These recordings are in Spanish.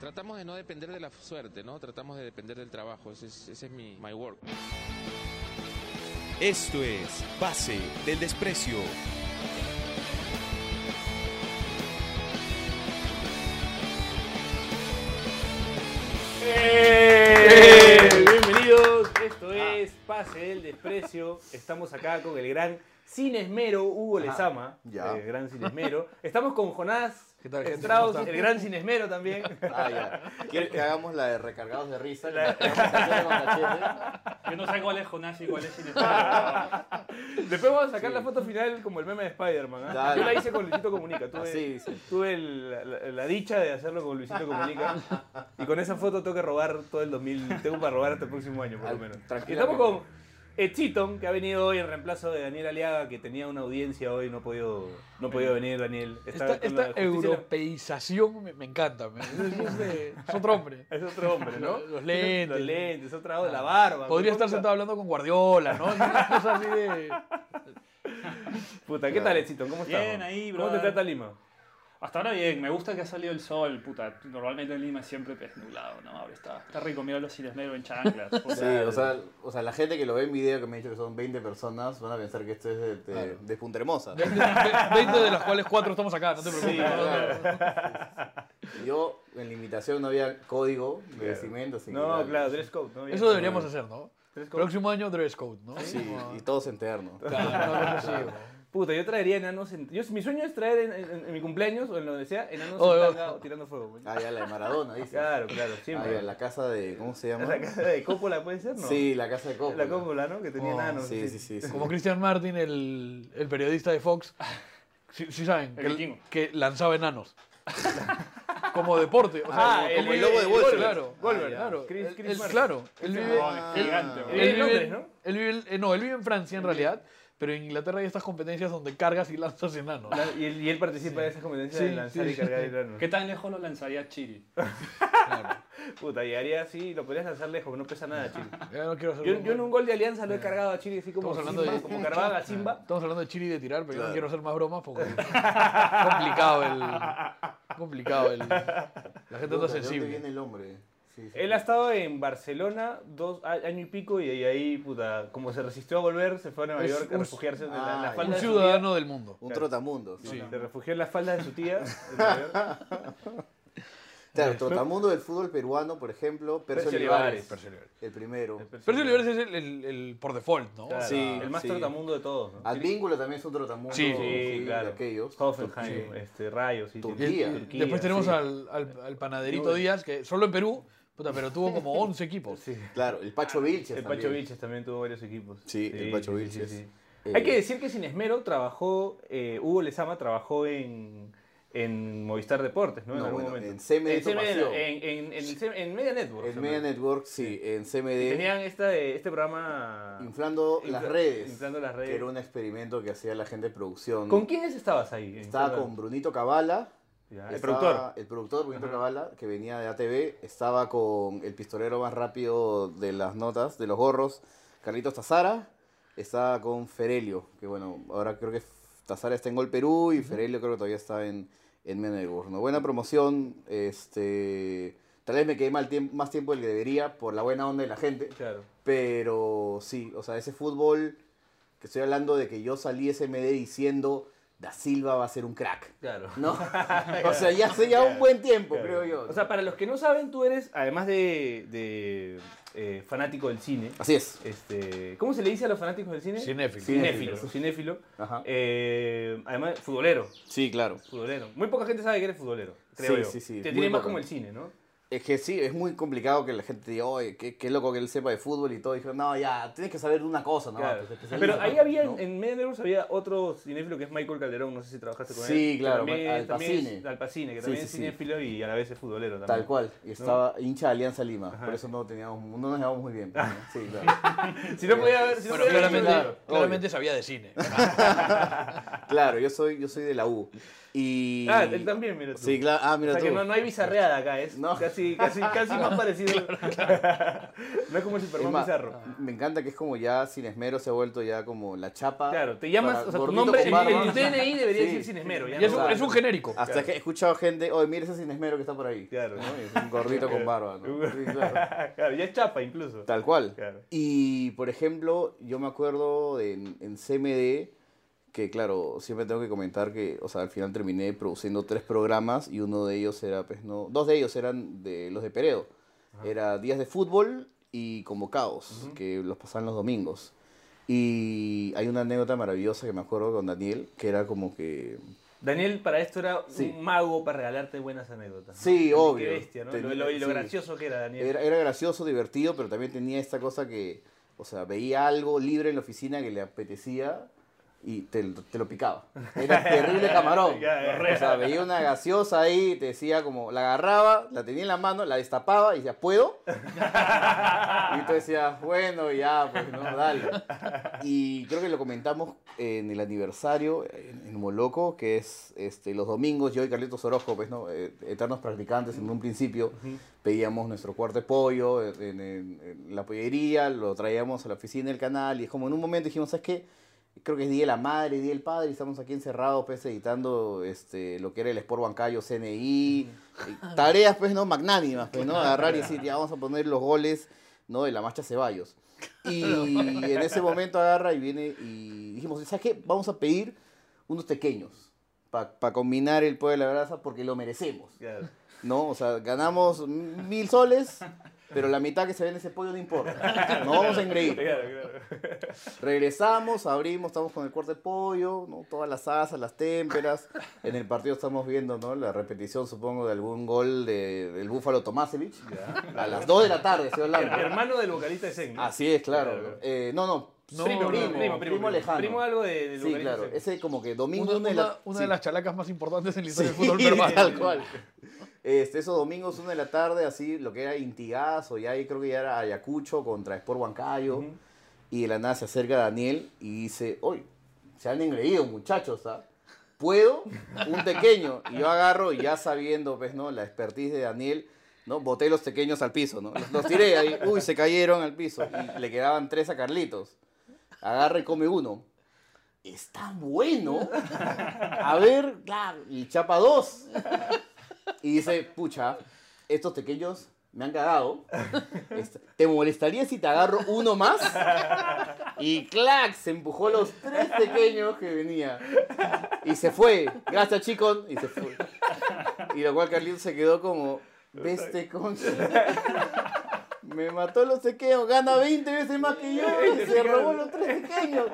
Tratamos de no depender de la suerte, ¿no? Tratamos de depender del trabajo. Ese es, ese es mi my work. Esto es Pase del Desprecio. ¡Eh! Bienvenidos, esto es Pase del Desprecio. Estamos acá con el gran Sin Esmero, Hugo Lezama. ya. El gran Sin Esmero. Estamos con Jonás ¿Qué tal, gente? Strauss, ¿Cómo están? el gran Sin Esmero también. Ah, ya. ¿Quieres que hagamos la de recargados de risa? La- la- Yo no sé cuál es Jonás y cuál es Sin Después vamos a sacar la foto final como el meme de Spider-Man. ¿ah? Dale. Yo la hice con Luisito Comunica. Tuve, Así dice. tuve el- la, la- dicha de hacerlo con Luisito Comunica. Y con esa foto tengo que robar todo el 2000. Tengo para robar hasta el próximo año, por lo menos. Y tranquilamente. estamos con Echiton, que ha venido hoy en reemplazo de Daniel Aliaga, que tenía una audiencia hoy. No ha podido, no ha podido venir, Daniel. Está Esta, europeización me, me encanta. me- es, es de- es otro hombre. Es otro hombre, ¿no? Los- los lentes. Los lentes, otra de la barba. Podría estar sentado hablando con Guardiola, ¿no? Es una cosa así de. Puta, ¿qué tal, Echiton? ¿Cómo estás? Bien, ahí, ¿Cómo te trata Lima? Hasta ahora bien, me gusta que ha salido el sol, puta. Normalmente en Lima es siempre pues, nublado, ¿no? Ahora está, está rico, mira los Sin Esmero en chanclas. Sí, o sea, o sea, la gente que lo ve en video, que me ha dicho que son 20 personas, van a pensar que esto es de, de, Claro. de Punta Hermosa. 20, 20 de las cuales 4 estamos acá, no te preocupes. Sí, no, no, no. claro. Yo, en la invitación no había código de Claro. vestimenta, así No, claro, dress code. ¿no? Eso deberíamos hacer, ¿no? Dress code. Próximo año dress code, ¿no? Sí, y todos internos. Claro, así, ¿no? Puta, yo traería enanos. En... Yo, mi sueño es traer en, en- en mi cumpleaños o en donde sea enanos Oh, en oh. tanga tirando fuego. güey. Ah, ya, la de Maradona, dice. Claro, claro, Ah, siempre. ya, la casa de, ¿cómo se llama? La casa de Coppola puede ser, ¿no? Sí, la casa de Coco. La Coppola, ¿no? Que tenía Oh, enanos. Sí, sí, sí. sí. Como Christian Martin, el, el periodista de Fox. Sí, sí saben, El que, que lanzaba enanos. Como deporte. O sea, Ah, como- el como el vive- lobo de Street. Claro, Wolver, Ah, claro. Chris- Chris él- claro, él vive, Ah, él- gigante, él güey. En vive- Londres, ¿no? él vive- eh, no, él vive en Francia en realidad, pero en Inglaterra hay estas competencias donde cargas y lanzas enanos. La- Y él, y él participa de esas competencias de lanzar sí. y cargar enanos. ¿Qué tan lejos lo lanzaría Chiri? Claro. Puta, llegaría así, lo podrías lanzar lejos, no pesa nada, no quiero hacer Yo, yo en un gol de alianza lo he cargado a Chile así como, Estamos hablando Simba, de- como Carvaga, Simba. Estamos hablando de Chiri y de tirar, pero yo no quiero hacer más bromas porque es complicado el. complicado el. La gente ¿De está dónde sensible. viene el hombre? Sí, sí. Él ha estado en Barcelona dos año y pico y ahí, puta, como se resistió a volver, se fue a Nueva Es York a un- refugiarse en la, Ah, la ya. falda Un de su ciudadano del mundo. Un trotamundo. tía. Sí. Sí, se refugió en la falda de su tía. en Nueva York. Claro, el trotamundo del fútbol peruano, por ejemplo, Percio Percio Olivares. Olivares. El primero. Percio Olivares es el, el- el por default, ¿no? Claro, Sí, el más sí. trotamundo de todos. ¿no? Advínculo también es un trotamundo. Sí, Sí, de claro. aquellos. Hoffenheim, Sí. este, Rayos. Sí, Turquía. tiene- Y Turquía, después tenemos sí. al, al, al panaderito Díaz, que solo en Perú, puta, pero tuvo como 11 equipos. Sí. Claro, el Pacho Vilches El también. Pacho Vilches también tuvo varios equipos. Sí, el Pacho Vilches. sí. Eh, Hay que decir que sin esmero trabajó, eh, Hugo Lezama trabajó en, en Movistar Deportes, ¿no? En No, algún bueno, momento. en CMD En, CMD, en, en, Media Network. En Media. Network, sí, en CMD. Tenían esta, este programa... Inflando infla- las redes. Inflando las redes. Que era un experimento que hacía la gente de producción. ¿Con quiénes estabas ahí? Estaba con Brunito Cabala. Ya, El productor. El productor. Cabala, que venía de ATV. Estaba con el pistolero más rápido de las notas, de los gorros, Carlitos Tazara. Estaba con Ferelio, que bueno, ahora creo que Tazara está en Gol Perú y Ferelio creo que todavía está en, en. Buena promoción, este... Tal vez me quedé mal tiemp- más tiempo del que debería por la buena onda de la gente. Claro. Pero sí, o sea, ese fútbol que estoy hablando de que yo salí ese MD diciendo Da Silva va a ser un crack. Claro. ¿No? o sea, ya hace ya un buen tiempo, Claro. creo yo. O sea, para los que no saben, tú eres, además de, de, eh, fanático del cine, Así es. este, ¿cómo se le dice a los fanáticos del cine? Cinéfilo. Cinéfilo. Cinéfilo. Ajá. Eh, además, futbolero. Sí, claro. Futbolero. Muy poca gente sabe que eres futbolero, creo Sí, yo. sí, sí, Te tiene más como el cine, ¿no? Es que sí, es muy complicado que la gente diga, oye, qué, qué loco que él sepa de fútbol y todo. Y dijeron, no, ya, tienes que saber de una cosa, ¿no? Claro. Pues, Pero ahí había, ¿no? en Networks había otro cinéfilo que es Michael Calderón, no sé si trabajaste con él. Sí, claro, también, Al también Pacine. es- Al Pacine, que Sí, también sí, es sí. cinéfilo y a la vez es futbolero también. Tal cual. Y estaba hincha de Alianza Lima. Por eso no, teníamos, no nos llevamos muy bien. ¿no? Sí, claro. Si no podía haber... Si no podía claramente, claro, claramente sabía de cine. Claro, yo soy, yo soy de la U. Y... Ah, él también, mira tú. Sí, claro. Ah, O mira sea tú. que no, no hay bizarreada acá, es No. casi, casi, casi más parecido. no es como el Superman más, bizarro. me encanta que es como ya sin esmero se ha vuelto ya como la chapa. Claro, te llamas, para o sea, tu nombre, en tu DNI debería Sí. decir sin esmero. Ya es, un, va. es un genérico. Hasta que he escuchado gente, oye, mira ese sin esmero que está por ahí. Claro. ¿no? Es un gordito con barba. ¿no? Sí, claro. claro, ya es chapa incluso. Tal cual. Claro. Y, por ejemplo, yo me acuerdo en CMD, que claro, siempre tengo que comentar que, o sea, al final terminé produciendo tres programas y uno de ellos era, pues no, dos de ellos eran de los de Peredo. Era Días de Fútbol y Convocados, que los pasaban los domingos. Y hay una anécdota maravillosa que me acuerdo con Daniel, que era como que... Daniel para esto era Sí. un mago para regalarte buenas anécdotas. ¿no? Sí, Qué obvio. bestia, ¿no? Tenía- lo, lo- y lo sí. gracioso que era Daniel. Era, era gracioso, divertido, pero también tenía esta cosa que, o sea, veía algo libre en la oficina que le apetecía y te, te lo picaba. Era terrible camarón. O sea, veía una gaseosa ahí, te decía como, la agarraba, la tenía en la mano, la destapaba y decía, ¿puedo? Y tú decías, bueno, ya, pues no, dale. Y creo que lo comentamos en el aniversario, en, en Moloco, que es este, los domingos, yo y Carlitos Orozco, pues, ¿no? Eh, eternos practicantes en un principio, pedíamos nuestro cuarto de pollo en, en- en la pollería, lo traíamos a la oficina del canal y es como en un momento dijimos, ¿sabes qué? Creo que es Día de la Madre, Día del Padre, y estamos aquí encerrados, pues, editando este, lo que era el Sport Bancayo, CNI, tareas, pues, ¿no? Magnánimas, pues, ¿no? Agarrar y decir, ya vamos a poner los goles, ¿no? De la marcha Ceballos. Y en ese momento agarra y viene y dijimos, ¿sabes qué? Vamos a pedir unos pequeños para combinar el pollo de la brasa porque lo merecemos. ¿no? O sea, ganamos mil soles, pero la mitad que se ve en ese pollo no importa. No vamos a engreír. Claro, claro. Regresamos, abrimos, estamos con el corte de pollo, ¿no? todas las asas, las témperas. En el partido estamos viendo ¿no? la repetición, supongo, de algún gol de- del Búfalo Tomasevich. A las 2 de la tarde, estoy hablando. Hermano del vocalista de Zen, ¿no? Así es, claro. Claro, claro. Eh, no, no, primo, primo, primo, primo, primo, lejano. Primo algo de, del Sí, claro. de. Ese como que domingo Una, una de una- la- una sí. de las chalacas más importantes en la historia Sí, del fútbol peruano. tal cual. Este, esos domingos, una de la tarde, así, lo que era Intigazo, y ahí creo que ya era Ayacucho contra Sport Huancayo. Y de la nada se acerca Daniel y dice, oye, se han engreído muchachos, ¿ah? ¿Puedo? Un pequeño. Y yo agarro y ya sabiendo, pues, ¿no? La expertise de Daniel, ¿no? Boté los pequeños al piso, ¿no? Los, los tiré ahí, uy, se cayeron al piso. Y le quedaban tres a Carlitos. Agarra y come uno. Está bueno. A ver, claro, y chapa dos. Y dice, pucha, estos pequeños me han cagado. Este, ¿Te molestaría si te agarro uno más? Y clac, se empujó los tres pequeños que venía. Y se fue. Gracias, chicos. Y se fue. Y lo cual Carlitos se quedó como, veste concha. Me mató los pequeños, gana 20 veces más que yo y se robó los tres pequeños.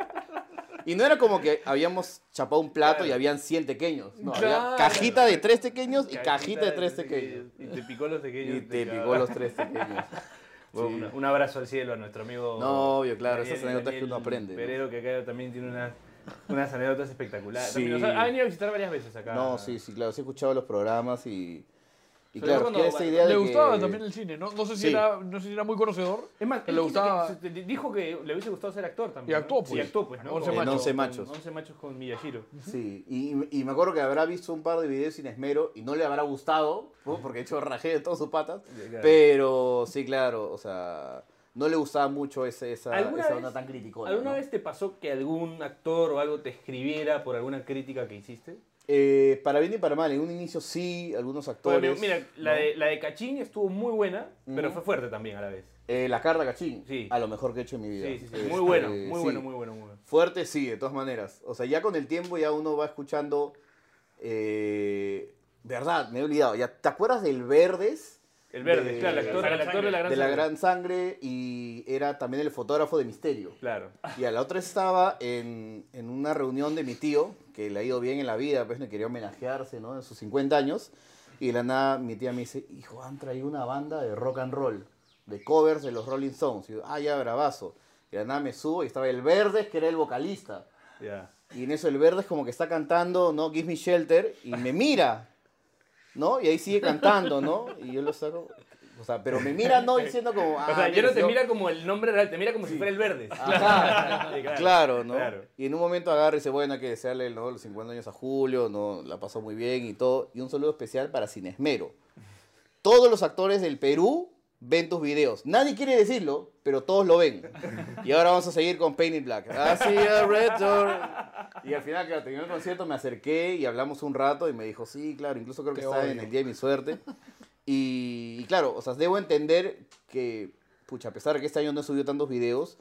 Y no era como que habíamos chapado un plato y habían 100 pequeños. No, había Claro. cajita de tres pequeños y cajita de tres pequeños. Y te picó los pequeños. Y te picó los tres pequeños. Bueno, Sí. un abrazo al cielo a nuestro amigo. No, obvio, claro, esas anécdotas que uno aprende, ¿no? Peredo, que acá también tiene unas, unas anécdotas espectaculares. Sí. También, o sea, ha venido a visitar varias veces acá. No, sí, sí, claro, sí he escuchado los programas y. Y claro, cuando- que esa idea de Le que- gustaba también el cine, ¿no? No sé si, Sí. era, no sé si era muy conocedor. Es más, que le que- gustaba- te- dijo que le hubiese gustado ser actor también. Y actuó, ¿no? pues. Y actuó, pues, ¿no? Once Con- En machos. Once con- machos. Once machos con Miyashiro. Sí, y, y me acuerdo que habrá visto un par de videos sin esmero y no le habrá gustado, ¿no? porque de hecho rajé de todas sus patas. claro. Pero sí, claro, o sea, no le gustaba mucho ese, esa, ¿Alguna esa vez- onda tan criticona. ¿Alguna ¿no? vez te pasó que algún actor o algo te escribiera por alguna crítica que hiciste? Eh, para bien y para mal, en un inicio sí, algunos actores. Bueno, mira, la, ¿no? de, la de Cachín estuvo muy buena, pero Ujú. fue fuerte también a la vez. Eh, la carta cachín, Sí. a lo mejor que he hecho en mi vida. Sí, sí, sí. Este, Muy bueno, muy sí. bueno, muy bueno, muy bueno. Fuerte sí, de todas maneras. O sea, ya con el tiempo ya uno va escuchando. eh, verdad, me he olvidado. Ya, ¿Te acuerdas del Verdes? El verde, De- claro, el actor, de la el actor de la gran de la Sangre. gran sangre y era también el fotógrafo de Misterio. Claro. Y a la otra estaba en, en una reunión de mi tío, que le ha ido bien en la vida, pues me quería homenajearse, ¿no? En sus 50 años. Y de la nada mi tía me dice, hijo, han traído una banda de rock and roll, de covers de los Rolling Stones. Y yo, ah, ya, bravazo. Y de la nada me subo y estaba el Verdes, que era el vocalista. Ya. Y en eso el Verdes como que está cantando, ¿no? Give me shelter, y me mira, ¿no? Y ahí sigue cantando, ¿no? Y yo lo saco, O sea, pero me mira no diciendo como. Ah, o sea, ya no te yo- mira como el nombre real, te mira como si fuera el verde. Ajá, Sí, claro, ¿no? claro. Y en un momento agarra y dice, bueno, hay que desearle ¿no? los 50 años a Julio, ¿no? La pasó muy bien y todo. Y un saludo especial para Cinesmero. Todos los actores del Perú ven tus videos. Nadie quiere decirlo, pero todos lo ven. Y ahora vamos a seguir con Painted Black. Así a Red Door. Y al final, claro, terminó el concierto, me acerqué y hablamos un rato y me dijo, sí, claro, incluso creo que Qué está en odio. el día de mi suerte. Y, y claro, o sea, debo entender que, pucha, a pesar de que este año no he subido tantos videos,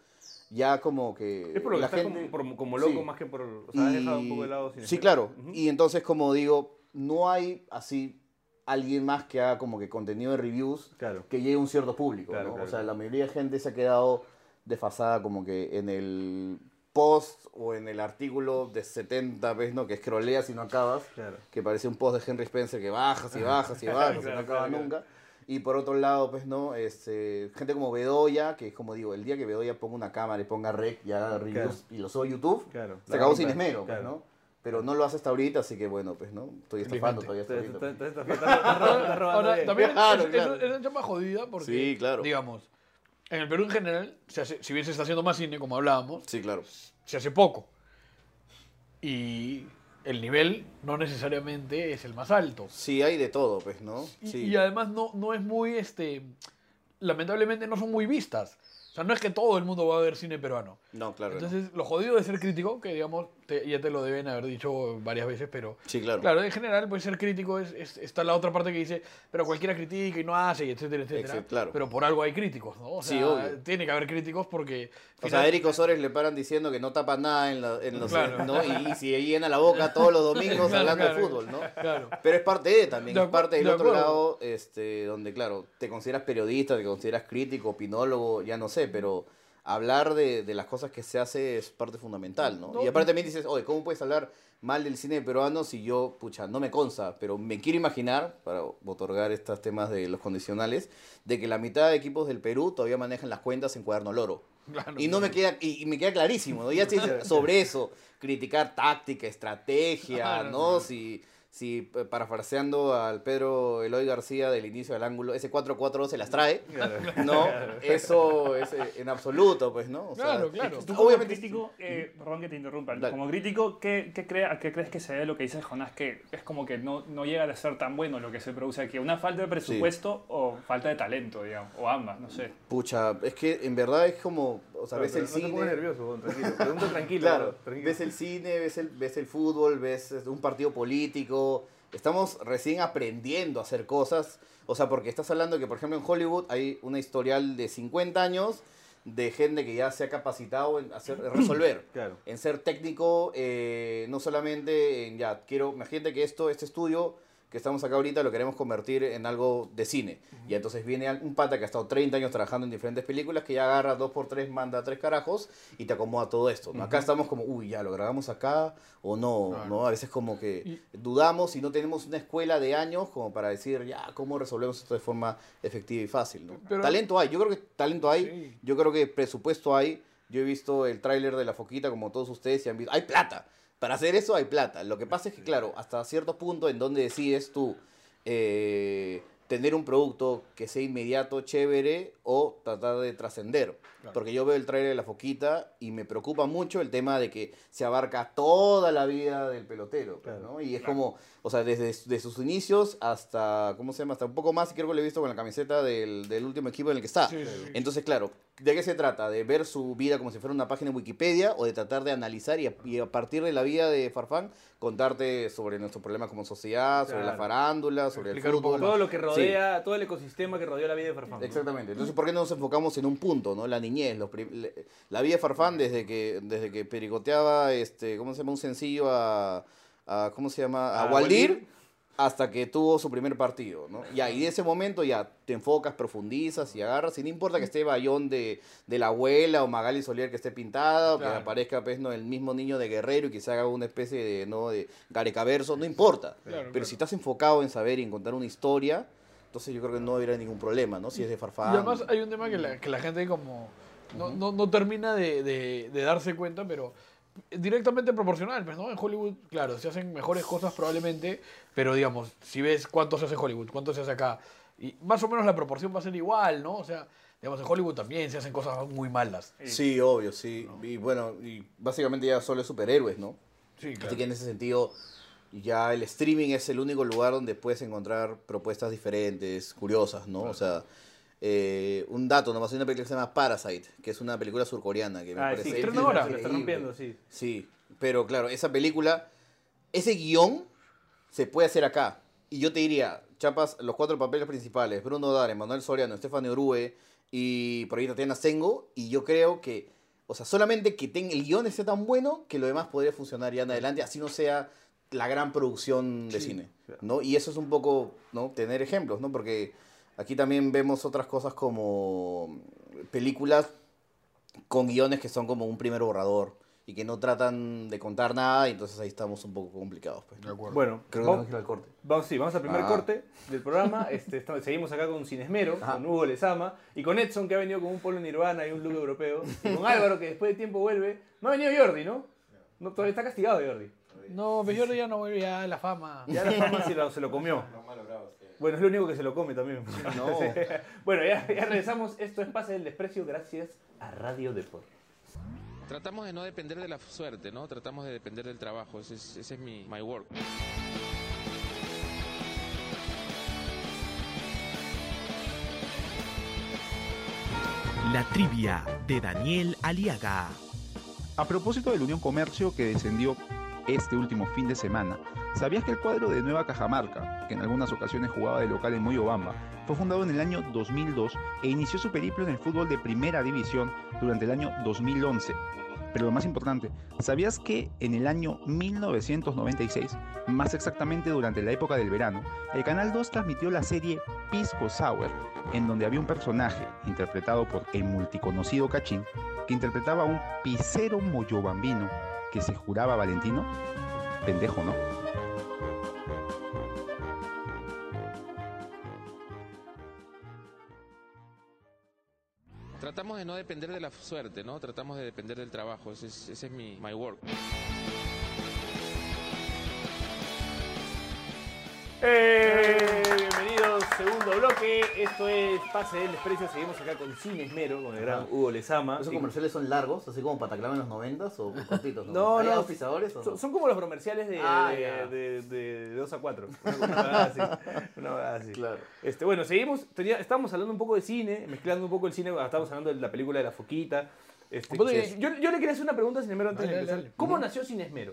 ya como que Es por lo que estás gente... como, loco Sí. más que por... O sea, has dejado un poco de lado sin Sí, claro. Y entonces, como digo, no hay así alguien más que haga como que contenido de reviews Claro. que llegue a un cierto público, Claro, ¿no? claro, o sea, la mayoría de gente se ha quedado desfasada como que en el post o en el artículo de 70 veces, ¿no? Que scrolleas y no acabas. Claro. Que parece un post de Henry Spencer que bajas y bajas y bajas y Claro, no acaba claro, nunca. Y por otro lado, pues no, este, gente como Bedoya, que es como digo, el día que Bedoya ponga una cámara y ponga rec y haga reviews y lo sube a YouTube, Claro. se acabó sin esmero, pues. ¿no? Pero no lo hace hasta ahorita, así que bueno, pues, ¿no? Estoy estafando todavía hasta ahorita. Ahora, también es, una chamba jodida porque, Sí, claro. digamos, en el Perú en general, se hace- si bien se está haciendo más cine, como hablábamos, Sí, claro. se hace poco. Y el nivel no necesariamente es el más alto. Sí, hay de todo, pues, ¿no? Sí. y además no, no es muy, este, lamentablemente no son muy vistas. O sea, no es que todo el mundo va a ver cine peruano. No, claro. Entonces, lo jodido de ser crítico, que digamos, te- ya te lo deben haber dicho varias veces, pero sí, claro. Claro, en general, pues ser crítico es, es- está la otra parte que dice, pero cualquiera critica y no hace, y etcétera, etcétera. Exe- claro. Pero por algo hay críticos, ¿no? O Sí, sea, obvio. tiene que haber críticos porque... O sea, a Eric Osores le paran diciendo que no tapa nada en, la- en los... Claro. ¿no? Y, y si llena la boca todos los domingos Claro, hablando de fútbol, ¿no? Claro. Pero es parte de también, De es parte del de otro lado, este, donde, claro, te consideras periodista, te consideras crítico, opinólogo, ya no sé, pero hablar de, de las cosas que se hace es parte fundamental, ¿no? No. Y aparte también dices, oye, ¿cómo puedes hablar mal del cine peruano si yo, pucha, no me consta, pero me quiero imaginar, para otorgar estos temas de los condicionales, de que la mitad de equipos del Perú todavía manejan las cuentas en cuaderno loro. Claro. Y no me queda, y, y me queda clarísimo, ¿no? Ya sobre eso, criticar táctica, estrategia, Claro, ¿no? Si, si eh, parafraseando al Pedro Eloy García del inicio del ángulo, ese 4-4 se las trae, ¿no? Eso es eh, en absoluto, pues, ¿no? O sea, Claro, claro. Tú como Obviamente, crítico, eh, perdón que te interrumpa, Dale. como crítico, ¿qué, qué, crea- qué crees que se debe lo que dice Jonás? Que es como que no, no llega a ser tan bueno lo que se produce aquí. ¿Una falta de presupuesto o falta de talento, digamos? O ambas, no sé. Pucha, es que en verdad es como, o sea, ves el no te cine... nervioso, tranquilo. Tranquilo. Claro, tranquilo. ves el cine, ves el, ves el fútbol, ves un partido político. Estamos recién aprendiendo a hacer cosas. O sea, porque estás hablando que, por ejemplo, en Hollywood hay una historial de 50 años de gente que ya se ha capacitado en hacer, en resolver. Claro. En ser técnico, eh, no solamente en ya, quiero, imagínate que esto, este estudio que estamos acá ahorita lo queremos convertir en algo de cine. Y entonces viene un pata que ha estado 30 años trabajando en diferentes películas, que ya agarra dos por tres, manda tres carajos y te acomoda todo esto. ¿no? Acá estamos como, uy, ya, ¿lo grabamos acá o no? Claro. ¿no? A veces como que dudamos y no tenemos una escuela de años como para decir, ya, ¿cómo resolvemos esto de forma efectiva y fácil? ¿no? Pero- talento hay, yo creo que talento hay, Sí. yo creo que presupuesto hay. Yo he visto el tráiler de La Foquita como todos ustedes y han visto, hay plata. Para hacer eso hay plata. Lo que pasa es que, claro, hasta cierto punto en donde decides tú eh, tener un producto que sea inmediato, chévere, o tratar de trascender. Porque yo veo el trailer de La Foquita y me preocupa mucho el tema de que se abarca toda la vida del pelotero. pues, Claro. ¿no? Y es como, o sea, desde de sus inicios hasta, ¿cómo se llama? Hasta un poco más, creo que lo he visto con la camiseta del, del último equipo en el que está. Sí, sí, sí. Entonces, claro, ¿de qué se trata? ¿De ver su vida como si fuera una página de Wikipedia o de tratar de analizar y a, y a partir de la vida de Farfán contarte sobre nuestros problemas como sociedad, sobre la farándula, sobre el Explicar un poco fútbol? Todo lo que rodea, todo el ecosistema que rodea la vida de Farfán. Exactamente. Entonces, ¿por qué no nos enfocamos en un punto, no? La niñez, los la vida de Farfán desde que desde que pericoteaba este, ¿cómo se llama? un sencillo a, a- ¿cómo se llama? a, A Waldir, Waldir. hasta que tuvo su primer partido, ¿no? Y de ese momento ya te enfocas, profundizas y agarras, y no importa que esté Bayón de, de la abuela o Magali Solier que esté pintada, o que aparezca pues, ¿no? el mismo niño de Guerrero y que se haga una especie de, ¿no? de no importa. Claro, Pero claro. si estás enfocado en saber y en contar una historia, entonces yo creo que no habrá ningún problema, ¿no? Si es de Farfán. Y además hay un tema que la, que la gente como no, no, no termina de, de- de darse cuenta, pero directamente proporcional, pues, ¿no? En Hollywood, claro, se hacen mejores cosas probablemente, pero digamos, si ves cuánto se hace en Hollywood, cuánto se hace acá, Y más o menos la proporción va a ser igual, ¿no? O sea, digamos, en Hollywood también se hacen cosas muy malas. Sí, obvio, sí. Y bueno, y básicamente ya solo es superhéroes, ¿no? Sí, Así que en ese sentido, ya el streaming es el único lugar donde puedes encontrar propuestas diferentes, curiosas, ¿no? O sea, eh, un dato, nomás hay una película que se llama Parasite, que es una película surcoreana que me Ah, parece sí, ahora. está rompiendo, sí. Sí, pero claro, esa película, ese guion se puede hacer acá. Y yo te diría, chapas, los cuatro papeles principales, Bruno Dare, Manuel Soriano, Estefano Urue y por ahí Tatiana Sengo, y yo creo que, o sea, solamente que tenga el guion esté tan bueno que lo demás podría funcionar ya en adelante, así no sea la gran producción de cine, ¿no? Y eso es un poco, ¿no? Tener ejemplos, ¿no? Porque aquí también vemos otras cosas como películas con guiones que son como un primer borrador y que no tratan de contar nada, y entonces ahí estamos un poco complicados. Pues. De acuerdo. Bueno, Creo que vamos, que ir al corte. vamos, sí, vamos al primer Ah. corte del programa. Este, estamos- seguimos acá con Cinesmero, Ajá. con Hugo Lezama y con Edson, que ha venido con un polo nirvana y un look europeo. Y con Álvaro, que después de tiempo vuelve. No ha venido Jordi, ¿no? no todavía está castigado Jordi. No, yo ya no vuelve ya a la fama. Ya la fama se lo, se lo comió. Bueno, es lo único que se lo come también. No. bueno, ya, ya regresamos. Esto es Pase del Desprecio gracias a Radio Deport. Tratamos de no depender de la suerte, ¿no? Tratamos de depender del trabajo. Ese es, ese es mi my work. La trivia de Daniel Aliaga. A propósito de la Unión Comercio que descendió este último fin de semana, ¿sabías que el cuadro de Nueva Cajamarca, que en algunas ocasiones jugaba de local en Moyobamba, fue fundado en el año 2002 e inició su periplo en el fútbol de primera división durante el año 2011? Pero lo más importante, ¿sabías que en el año 1996, más exactamente durante la época del verano, el Canal 2 transmitió la serie Pisco Sour, en donde había un personaje interpretado por el multiconocido Cachín, que interpretaba a un pisero moyobambino que se juraba Valentino? Pendejo, ¿no? Tratamos de no depender de la suerte, ¿no? Tratamos de depender del trabajo. Ese es, ese es mi my work. ¡Eh! Segundo bloque. Esto es Pase del Desprecio. Seguimos acá con Cine Esmero, con el gran Hugo Lezama. ¿Esos comerciales son largos, así como Pataclava en los noventas o cortitos? No, ¿Hay no. auspiciadores o Son, no? son como los comerciales de, Ah, de, ya. de- de- de 2 a 4. Una así. Una así. Claro. Este, bueno, seguimos. tenía- estábamos hablando un poco de cine, mezclando un poco el cine. Estábamos hablando de la película de la foquita. Este, sí. yo, yo le quería hacer una pregunta a Cinesmero antes Dale, de dale, empezar. dale. ¿Cómo nació Cinesmero?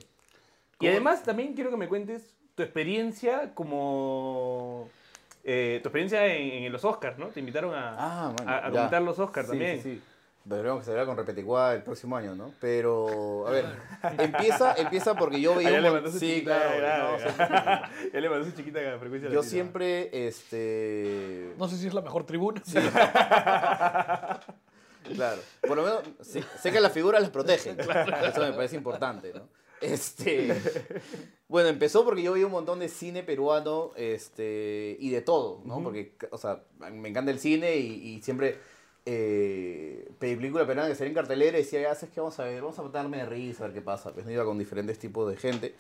Y además también quiero que me cuentes tu experiencia como... eh, tu experiencia en, en los Oscars, ¿no? Te invitaron a, Ah, bueno, a, a ya. comentar los Oscars Sí, también. Sí, sí. Se verá con Repeticuá el próximo año, ¿no? Pero, a ver, empieza, empieza porque yo veía Ah, ya un mandó su Sí, chiquita, claro. ya, no, ya. sí. Ya le mandó su chiquita frecuencia Yo siempre, este... No sé si es la mejor tribuna. Claro. Por lo menos sí, sé que las figuras las protegen. Eso me parece importante, ¿no? Este, bueno, empezó porque yo vi un montón de cine peruano este, y de todo, ¿no? Porque, o sea, me encanta el cine y, y siempre eh, película peruana que salía en cartelera y decía, ya sabes que vamos a ver, vamos a matarme de risa, a ver qué pasa. Pues iba con diferentes tipos de gente.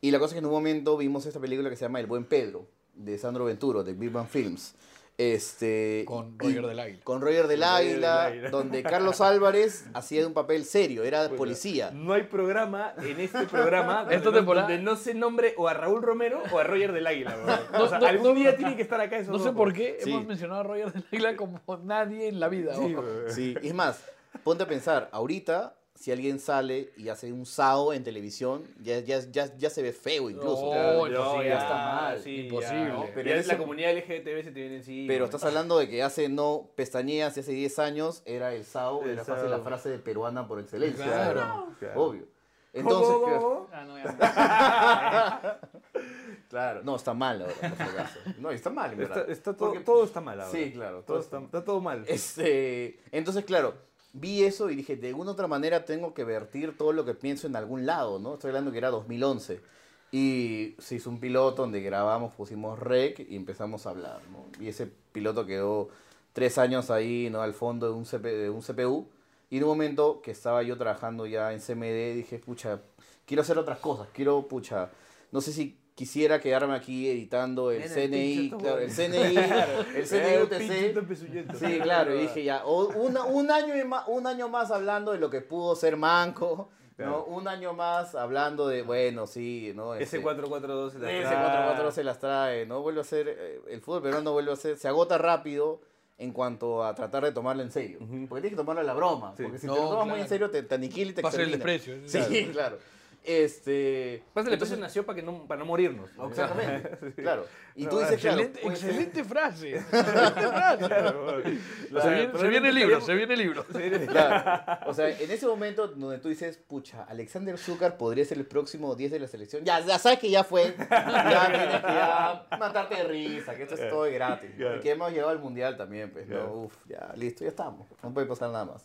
Y la cosa es que en un momento vimos esta película que se llama El Buen Pedro, de Sandro Venturo, de Big Bang Films. Este, Con Roger del Águila. Con Roger del Roger del Águila, donde Carlos Álvarez hacía un papel serio, era policía. No hay programa en este programa donde, Esta no, temporada- donde no se nombre o a Raúl Romero o a Roger del Águila. No, o sea, no, algún no, día no. tiene que estar acá esos No sé dos, por qué Sí. hemos mencionado a Roger del Águila como nadie en la vida. Sí. Sí, es más, ponte a pensar, ahorita, si alguien sale y hace un sao en televisión, ya, ya, ya, ya se ve feo incluso. No, Ya, está mal, sí, imposible. ya, ¿no? Pero ya ese- la comunidad LGTB se te viene encima. Pero estás hablando de que hace no pestañeas y hace 10 años era el sao, El era la frase de peruana por excelencia. Claro. Claro. Obvio. Entonces, ¿Cómo, claro, cómo, cómo? Ah, no, ya. claro, no, está mal ahora. No, está mal, en Está, verdad. está todo, Porque- todo está mal ahora. Sí, claro, Todo todo está, está- está todo mal. Este, entonces, claro, vi eso y dije, de alguna otra manera tengo que vertir todo lo que pienso en algún lado, ¿no? Estoy hablando que era 2011. Y se hizo un piloto donde grabamos, pusimos rec y empezamos a hablar, ¿no? Y ese piloto quedó tres años ahí, ¿no? Al fondo de un, CP de un CPU. Y en un momento que estaba yo trabajando ya en CMD, dije, pucha, quiero hacer otras cosas, quiero, pucha, no sé si quisiera quedarme aquí editando el CNI, pinche claro, el. CNI, el CNI UTC. Sí, claro, y dije ya, una- un, año y ma- un año más hablando de lo que pudo ser Manco, Claro. ¿no? Un año más hablando de, bueno, sí, ¿no? Ese Este, 442 se la ese trae. 4-4 se las trae, ¿no? Vuelve a ser, eh, el fútbol peruano vuelve a ser, se agota rápido en cuanto a tratar de tomarlo en serio. Porque tienes que tomarlo a la broma, Sí. porque si No, te lo tomas muy en serio te, te aniquila y te Pasa el desprecio. Sí, claro. Este... Pasa, el entonces- nació para, que no, para no morirnos. Exactamente, claro. Y No, tú dices, claro, Excelente, ser- excelente frase. Excelente frase. se, viene, se viene el libro, se viene el libro. Claro. O sea, en ese momento donde tú dices, pucha, Alexander Zucker podría ser el próximo 10 de la selección, ya, ya sabes que ya fue, ya tienes que ya matarte de risa, que esto es todo gratis. ¿no? Claro. Y que hemos llegado al mundial también, pues, ¿no? Claro. Uf, ya, listo, ya estamos. No puede pasar nada más.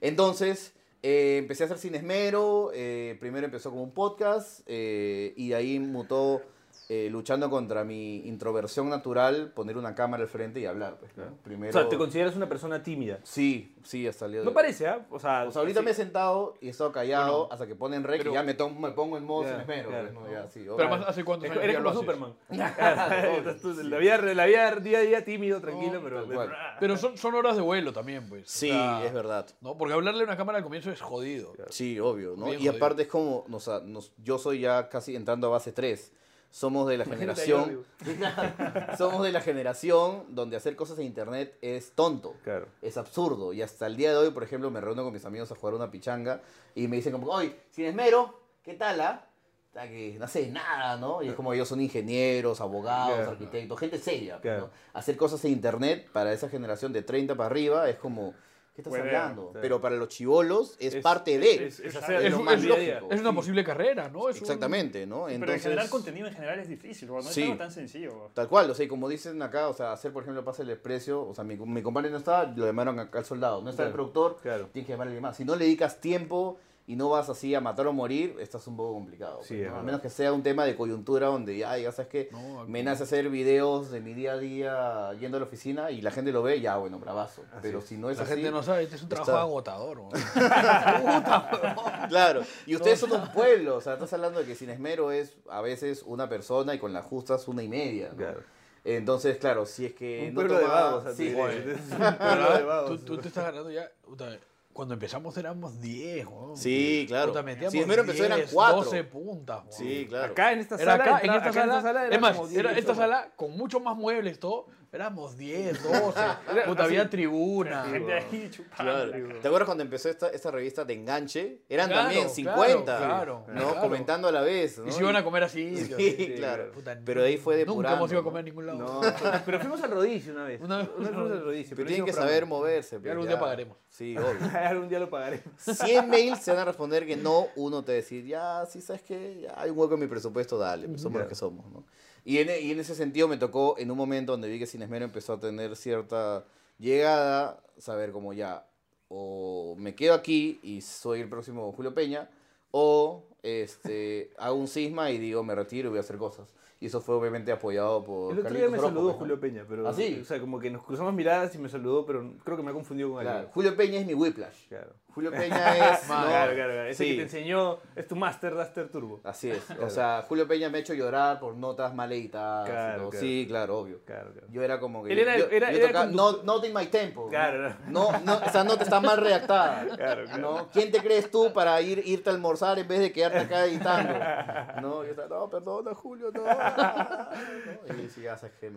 Entonces, eh, empecé a hacer sin esmero, eh, primero empezó como un podcast, eh, y de ahí mutó eh, luchando contra mi introversión natural, poner una cámara al frente y hablar, pues, ¿no? Claro. Primero... O sea, te consideras una persona tímida. Sí, sí, hasta el día de No hoy. parece, ¿ah? O sea, O sea, ahorita sí. me he sentado y he estado callado Bueno, hasta que ponen rec pero- y ya me, tomo- me pongo en modo Ya, sin esmero. claro. pues, ¿no? Ya, sí, Pero obvio. más, ¿hace cuántos años Eres lo como? Superman. Tú- La vida, la vida día a día tímido, tranquilo, pero... tal cual. Pero son, son horas de vuelo también, pues. O Sí, sea, es verdad. ¿no? Porque hablarle a una cámara al comienzo es jodido. Sí, obvio, ¿no? Bien y jodido. aparte es como, o sea, nos- yo soy ya casi entrando a base 3. Somos de la Imagínate generación, somos de la generación donde hacer cosas en internet es tonto. Claro. Es absurdo. Y hasta el día de hoy, por ejemplo, me reúno con mis amigos a jugar una pichanga y me dicen como, oye, sin esmero, ¿qué tal, ah? O sea, que no sé nada, ¿no? Y es como ellos son ingenieros, abogados, Claro. arquitectos, gente seria. pues, Claro. ¿no? Hacer cosas en internet para esa generación de 30 para arriba es como, ¿qué estás hablando? Pero para los chivolos es, Es- parte de. Es, hacer lo más lógico. una posible carrera, ¿no? Es un- Exactamente, ¿no? Pero en Entonces, generar contenido en general es difícil, ¿no? No Sí. es algo tan sencillo. Tal cual, o sea, y como dicen acá, o sea, hacer, por ejemplo, pase el desprecio, o sea, mi, mi compadre no estaba, lo llamaron acá al soldado, no está el productor, claro. tienes que llamar a alguien más. Si no le dedicas tiempo y no vas así a matar o morir, estás un poco complicado. Sí, pues, ¿no? A menos que sea un tema de coyuntura donde, ya, ya sabes que No, me no. nace hacer videos de mi día a día yendo a la oficina y la gente lo ve, ya, bueno, bravazo. Pero si no es La así... gente no sabe, este es un trabajo está- agotador. ¿no? Claro, y ustedes son un pueblo, o sea, estás hablando de que sin esmero es a veces una persona y con las justas una y media. ¿no? Claro. Entonces, claro, si es que Un no pueblo de toma- vagos. sí, de ah, tú, tú te estás ganando ya. Cuando empezamos éramos 10, weón. Sí, claro. Metíamos Si primero empezó eran 10, cuatro. 12 puntas, weón. Sí, claro. Acá en esta Era sala, acá, en esta acá en sala. eran es más, como 10 era esta sala con mucho más muebles, todo. Éramos 10, 12. Puta, había tribuna. Gente ahí chupando. Claro. ¿Te acuerdas cuando empezó esta, esta revista de enganche? Eran Claro, también claro, 50, claro, ¿no? claro. Comentando a la vez. ¿no? Y se iban a comer así. Sí, claro. Puta, Pero de ahí fue Nunca depurando. hemos ido a ¿no? comer a ningún lado. No, pero fuimos al rodicio una vez. Una vez- fuimos al rodicio. Pero tienen que hicimos saber moverse. pues, algún ya. día pagaremos. Sí, obvio. Algún día lo pagaremos. 100 mails se van a responder que no, uno te va a decir, ya, sí, ¿sabes qué? Ya hay un hueco en mi presupuesto, dale, pues somos los que somos, ¿no? Y en, y en ese sentido me tocó, en un momento donde vi que Sin Esmero empezó a tener cierta llegada, saber como ya, o me quedo aquí y soy el próximo Julio Peña, o este, hago un cisma y digo, me retiro y voy a hacer cosas. Y eso fue obviamente apoyado por El otro día Carlitos me Orozco, saludó ¿no? Julio Peña, pero. ¿Ah, sí? O sea, como que nos cruzamos miradas y me saludó, pero creo que me ha confundido con Claro, alguien. Julio Peña es mi whiplash. Claro. Julio Peña es... ¿no? Claro, claro, claro. Ese Sí. que te enseñó es tu Master Duster Turbo. Así es. O sea, Julio Peña me ha hecho llorar por notas mal editadas. Claro, ¿no? claro. Sí, claro, obvio. Yo era como que. Él era- yo, era- yo era tocaba, conductor- no, not in my tempo. Claro, ¿no? No, no, esa nota está mal redactada. Claro, claro. ¿no? ¿Quién te crees tú para ir, irte a almorzar en vez de quedarte acá editando? No, yo estaba, no, perdona, Julio, no. ¿no? Y sí,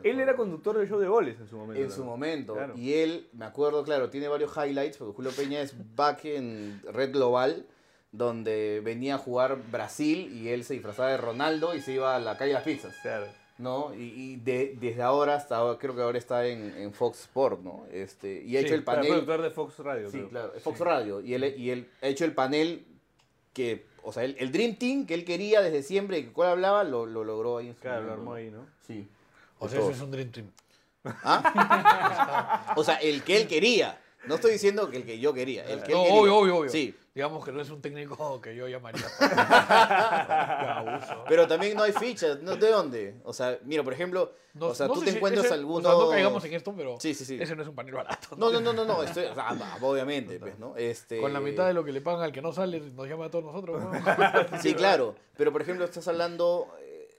Él era conductor del show de goles en su momento. En su momento. Y él, me acuerdo, claro, tiene varios highlights, porque Julio Peña es back en Red Global, donde venía a jugar Brasil y él se disfrazaba de Ronaldo y se iba a la calle de las pizzas. Claro. ¿no? Y, y de- desde ahora hasta ahora, creo que ahora está en, en Fox Sport, ¿no? Este, y ha Sí, hecho el claro, panel. productor de Fox Radio. Sí, creo. claro, Fox Radio. Y él, y él ha hecho el panel que, o sea, el, el Dream Team que él quería desde siempre y que cuál hablaba, lo, lo logró ahí en su Claro, lo armó ¿no? ahí, ¿no? Sí. O sea, ese es un Dream Team. ¿Ah? o sea, el que él quería. No estoy diciendo que el que yo quería. El que él No, quería. obvio, obvio, obvio. Sí. Digamos que no es un técnico que yo llamaría. Abuso. Pero también no hay fichas. ¿no? ¿De dónde? O sea, mira, por ejemplo, No- o sea, no tú te si encuentras ese- algunos... O sea, no caigamos en esto, pero Sí, sí, sí. ese no es un panel barato. No, no, no, no, no, estoy, sea, obviamente, pues, ¿no? Este... Con la mitad de lo que le pagan al que no sale, nos llama a todos nosotros. ¿no? Sí, claro. Pero, por ejemplo, estás hablando...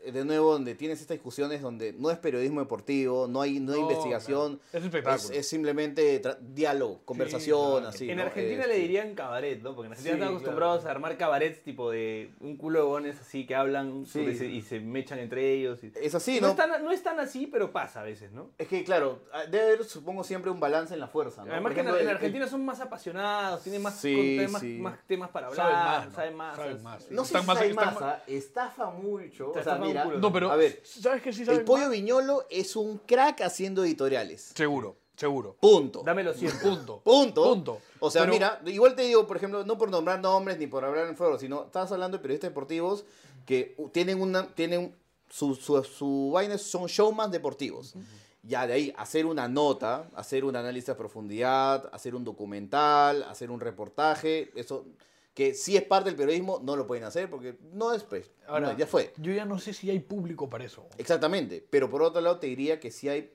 de nuevo, donde tienes estas discusiones donde no es periodismo deportivo, no hay, no hay No, investigación. claro. Es Es, espectáculo. es simplemente tra- diálogo, conversación, claro. así. en ¿no? Argentina Este, le dirían cabaret, ¿no? Porque en Argentina Sí, están acostumbrados a armar cabarets tipo de un culo de bones así que hablan Sí. y se mechan entre ellos. y- Es así, no, ¿no? es tan, no es tan así, pero pasa a veces, ¿no? Es que, claro, debe haber, supongo, siempre un balance en la fuerza. ¿no? Además que en, el- Argentina son más apasionados, tienen más, Sí, con- temas, sí. más temas para hablar, Saben más, ¿no? saben más. Saben es- más. No sé si más- ah, estafa mucho. O sea, Un culo. No, pero a ver, ¿sabes que sí saben el pollo más? viñolo es un crack haciendo editoriales. Seguro, seguro. Punto. Dámelo siempre. Punto. Punto. Punto. O sea, Pero- mira, igual te digo, por ejemplo, no por nombrar nombres ni por hablar en foro, sino estás hablando de periodistas deportivos que tienen una, tienen su, su, su vaina son showman deportivos. Ya de ahí, hacer una nota, hacer un análisis a profundidad, hacer un documental, hacer un reportaje, eso que sí es parte del periodismo, no lo pueden hacer porque no es, pues, Ahora, no, ya fue. Yo ya no sé si hay público para eso. Exactamente, pero por otro lado te diría que sí hay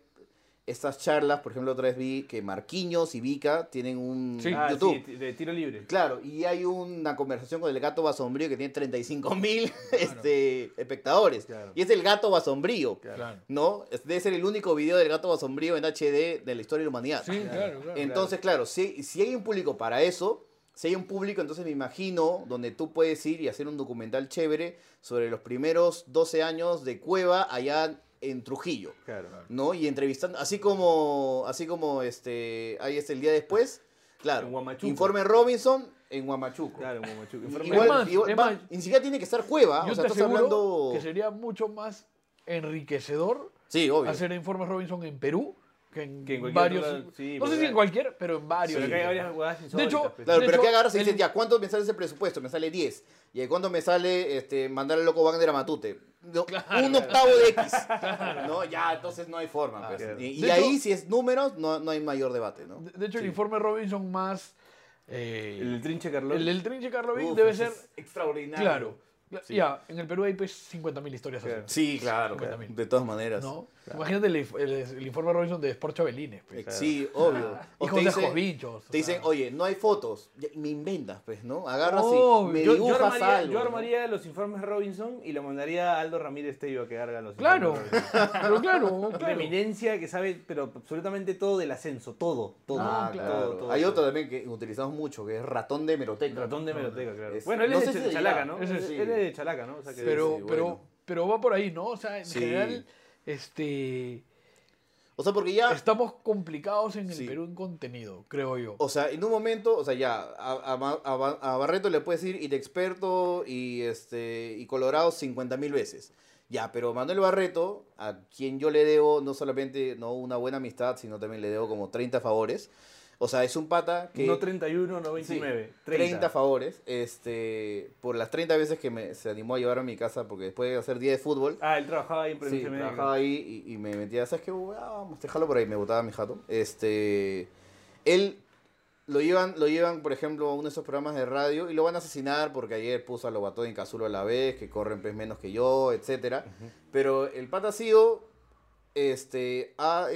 estas charlas, por ejemplo, otra vez vi que Marquinhos y Vika tienen un Sí. Ah, YouTube. sí, de tiro libre. Claro, y hay una conversación con el gato basombrío que tiene 35 mil este, espectadores. Claro. Y es el gato basombrío. Claro. ¿No? Debe ser el único video del gato basombrío en HD de la historia de la humanidad. Sí, claro, claro. Entonces, claro, si, si hay un público para eso, si hay un público, entonces me imagino donde tú puedes ir y hacer un documental chévere sobre los primeros 12 años de Cueva allá en Trujillo. Claro. ¿no? Y entrevistando, así como, así como este, ahí es el día después, claro, En Huamachuco. informe Robinson en Huamachuco. Claro, como Machuca. Igual, más, igual- es va- más, ni siquiera tiene que estar Cueva, Yo o sea, te estás hablando... que sería mucho más enriquecedor Sí, obvio. hacer informes Robinson en Perú que en, Que en varios. sí, no sé porque- si en cualquier, pero en varios. Pero acá hay varias De hecho, pues. Claro, De pero hecho, ¿qué agarras y dices, ya, ¿cuánto me sale ese presupuesto? Me sale 10. ¿Y de cuánto me sale este, mandar al loco Wagner a Matute? No, un octavo de X. ¿No? Ya, entonces no hay forma. pues. claro. Y, ahí, hecho- si es números, no, no hay mayor debate, ¿no? De, de hecho, Sí. el informe Robinson más. eh, El trinche Carlos. el Trinche Carlovic Uf, debe ser. extraordinario. Claro. Ya, en el Perú hay pues 50.000 historias así. Sí, claro. 50.000. De todas maneras. ¿No? Imagínate el, el- el informe Robinson de Sport Chabelines. Pues. Sí, obvio. O Hijos te de jovinchos. Te dicen, oye, no hay fotos. Me inventas, pues, ¿no? Agarras Obvio. y me yo, yo dibujas armaría, algo. yo ¿no? armaría los informes Robinson y lo mandaría a Aldo Ramírez Tello a que haga los Claro, informes pero claro, Una claro. eminencia que sabe, pero absolutamente todo del ascenso, todo, todo. Ah, claro. claro. todo, todo, Hay todo. otro también que utilizamos mucho, que es ratón de meroteca. Ratón de meroteca, claro. Es- bueno, él no es de Chalaca. ¿no? Ese Él es de Chalaca, ¿no? Pero, pero, va por ahí, ¿no? O sea, en general, este, O sea, porque ya... estamos complicados en el Sí. Perú en contenido, creo yo. O sea, en un momento, o sea, ya, a, a, a Ba- a Barreto le puedes ir inexperto y, este, y colorado 50 mil veces. Ya, pero Manuel Barreto, a quien yo le debo no solamente no una buena amistad, sino también le debo como 30 favores. O sea, es un pata que... No 31, no 29. 30. 30 favores, este, por las 30 veces que me, se animó a llevar a mi casa, porque después de hacer día de fútbol, Ah, él trabajaba ahí en Sí, trabajaba ahí y, y me metía, ¿sabes qué? Ah, Vamos, déjalo por ahí, me botaba mi jato. Este, él lo llevan, lo llevan, por ejemplo, a uno de esos programas de radio y lo van a asesinar porque ayer puso a Lobato en Cazulo a la vez, que corren pues menos que yo, etcétera. Pero el pata ha sido, este, ha-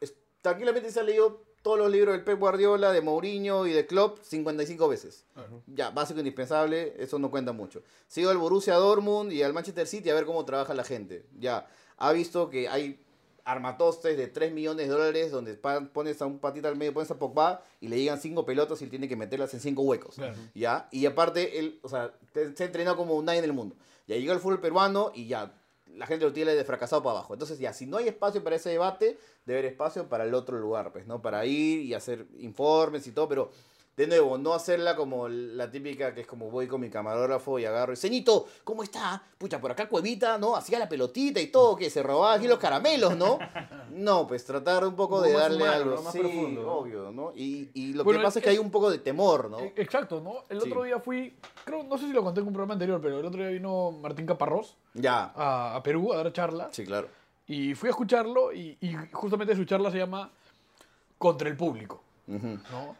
es- tranquilamente se ha leído todos los libros del Pep Guardiola, de Mourinho y de Klopp 55 veces. Ya, básico indispensable, eso no cuenta mucho. Sigo al Borussia Dortmund y al Manchester City a ver cómo trabaja la gente. Ya, ha visto que hay armatostes de 3 millones de dólares donde pones a un patita al medio, pones a Pogba y le llegan 5 pelotas y él tiene que meterlas en 5 huecos. Ya, y aparte, él, o sea, se ha entrenado como nadie en el mundo. Ya llega el fútbol peruano y ya, la gente lo tiene de fracasado para abajo. Entonces, ya, si no hay espacio para ese debate, debe haber espacio para el otro lugar, pues, ¿no? Para ir y hacer informes y todo, pero de nuevo, no hacerla como la típica que es como voy con mi camarógrafo y agarro y Ceñito, ¿cómo está? Pucha, por acá Cuevita, ¿no? Hacía la pelotita y todo, que se robaba aquí los caramelos, ¿no? No, pues tratar un poco de darle humano, algo. Más sí, profundo, ¿no? obvio, ¿no? Y, y lo Bueno, que pasa es que hay un poco de temor, ¿no? Eh, Exacto, ¿no? El Sí. otro día fui, creo, no sé si lo conté en un programa anterior, pero el otro día vino Martín Caparrós Ya, a, a Perú a dar charla. sí, claro. Y fui a escucharlo y, y justamente su charla se llama Contra el público. ¿no?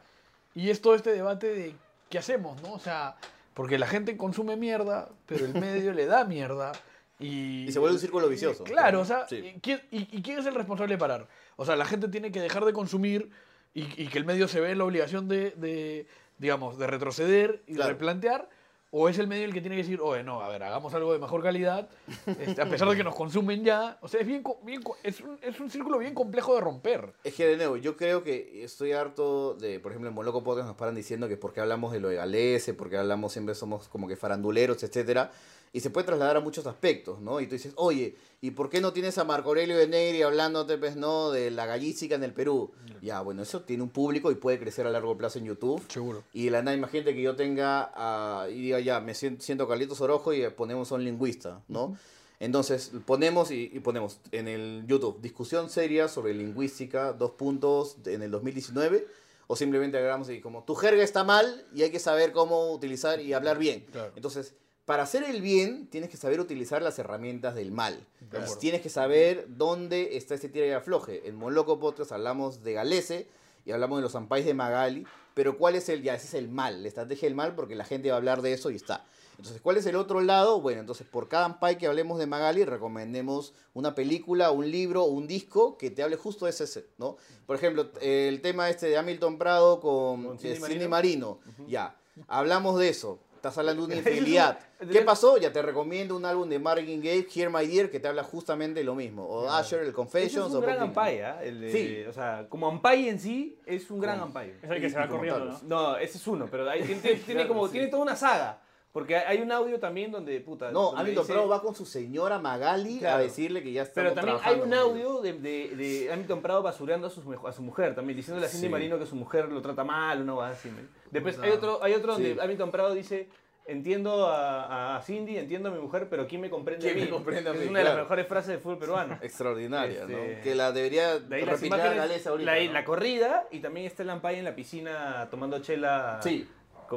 Y es todo este debate de qué hacemos, ¿no? O sea, porque la gente consume mierda, pero el medio le da mierda. Y, Y se vuelve un círculo vicioso. Claro, o sea, Sí. ¿quién- y, y quién es el responsable de parar? O sea, la gente tiene que dejar de consumir y, y que el medio se ve en la obligación de, de, digamos, de retroceder y Claro. de replantear, ¿O es el medio el que tiene que decir, oye, no, a ver, hagamos algo de mejor calidad, este, a pesar de que nos consumen ya? O sea, es, bien, bien es, un, es un círculo bien complejo de romper. Es que de nuevo, yo creo que estoy harto de, por ejemplo, en Moloco Podcast nos paran diciendo que porque hablamos de lo de Galese, porque hablamos siempre somos como que faranduleros, etcétera, y se puede trasladar a muchos aspectos, ¿no? Y tú dices, oye, ¿y por qué no tienes a Marco Aurelio de Negri hablándote, pues, no, de la gallística en el Perú? Ya, bueno, eso tiene un público y puede crecer a largo plazo en YouTube. Seguro. Y la nada, imagínate que yo tenga ah, y diga ya, me siento, siento Carlitos Orojo y ponemos a un lingüista, ¿no? Entonces ponemos y, y ponemos en el YouTube discusión seria sobre lingüística, dos puntos en el 2019, o simplemente agarramos y como tu jerga está mal y hay que saber cómo utilizar y hablar bien. Claro. Entonces, para hacer el bien, tienes que saber utilizar las herramientas del mal. acuerdo. Tienes que saber dónde está este tira y afloje. En Moloco Podcast hablamos de Galese y hablamos de los ampais de Magali, pero ¿cuál es el, ya, ese es el mal, la estrategia del mal, porque la gente va a hablar de eso y está. Entonces, ¿cuál es el otro lado? Bueno, entonces por cada ampai que hablemos de Magali, recomendemos una película, un libro, un disco que te hable justo de ese, ¿no? Por ejemplo, el tema este de Hamilton Prado con, Con eh, Cindy Marino. Marino, ya, hablamos de eso. Estás hablando de una infidelidad. ¿Qué pasó? Ya te recomiendo un álbum de Marvin Gaye, Hear My Dear, que te habla justamente de lo mismo. O Asher, el Confessions. es o un gran ampay, ¿ah? El de- Sí. O sea, como ampay en sí, es un gran ampay. Es el que Y- se va corriendo. ¿no? No, ese es uno, pero ahí tiene, tiene- tiene Claro, como, sí. tiene toda una saga. Porque hay un audio también donde, puta... No, Hamilton dice- Prado va con su señora Magali a decirle que ya está. Pero también hay un audio de, de, de Hamilton Prado basureando a su, a su mujer, también diciéndole a Cindy Sí. Marino que su mujer lo trata mal, una cosa así. ¿me? Después hay otro, hay otro donde Sí. Hamilton Prado dice, entiendo a, a Cindy, entiendo a mi mujer, pero ¿quién me comprende ¿Quién a mí? me comprende a es mí? una de las mejores frases del fútbol peruano. Extraordinaria, Este, ¿no? Que la debería De ahí las replicar imágenes, Galeza ahorita. la, ¿no? la corrida y también está el Lampay en la piscina tomando chela Sí.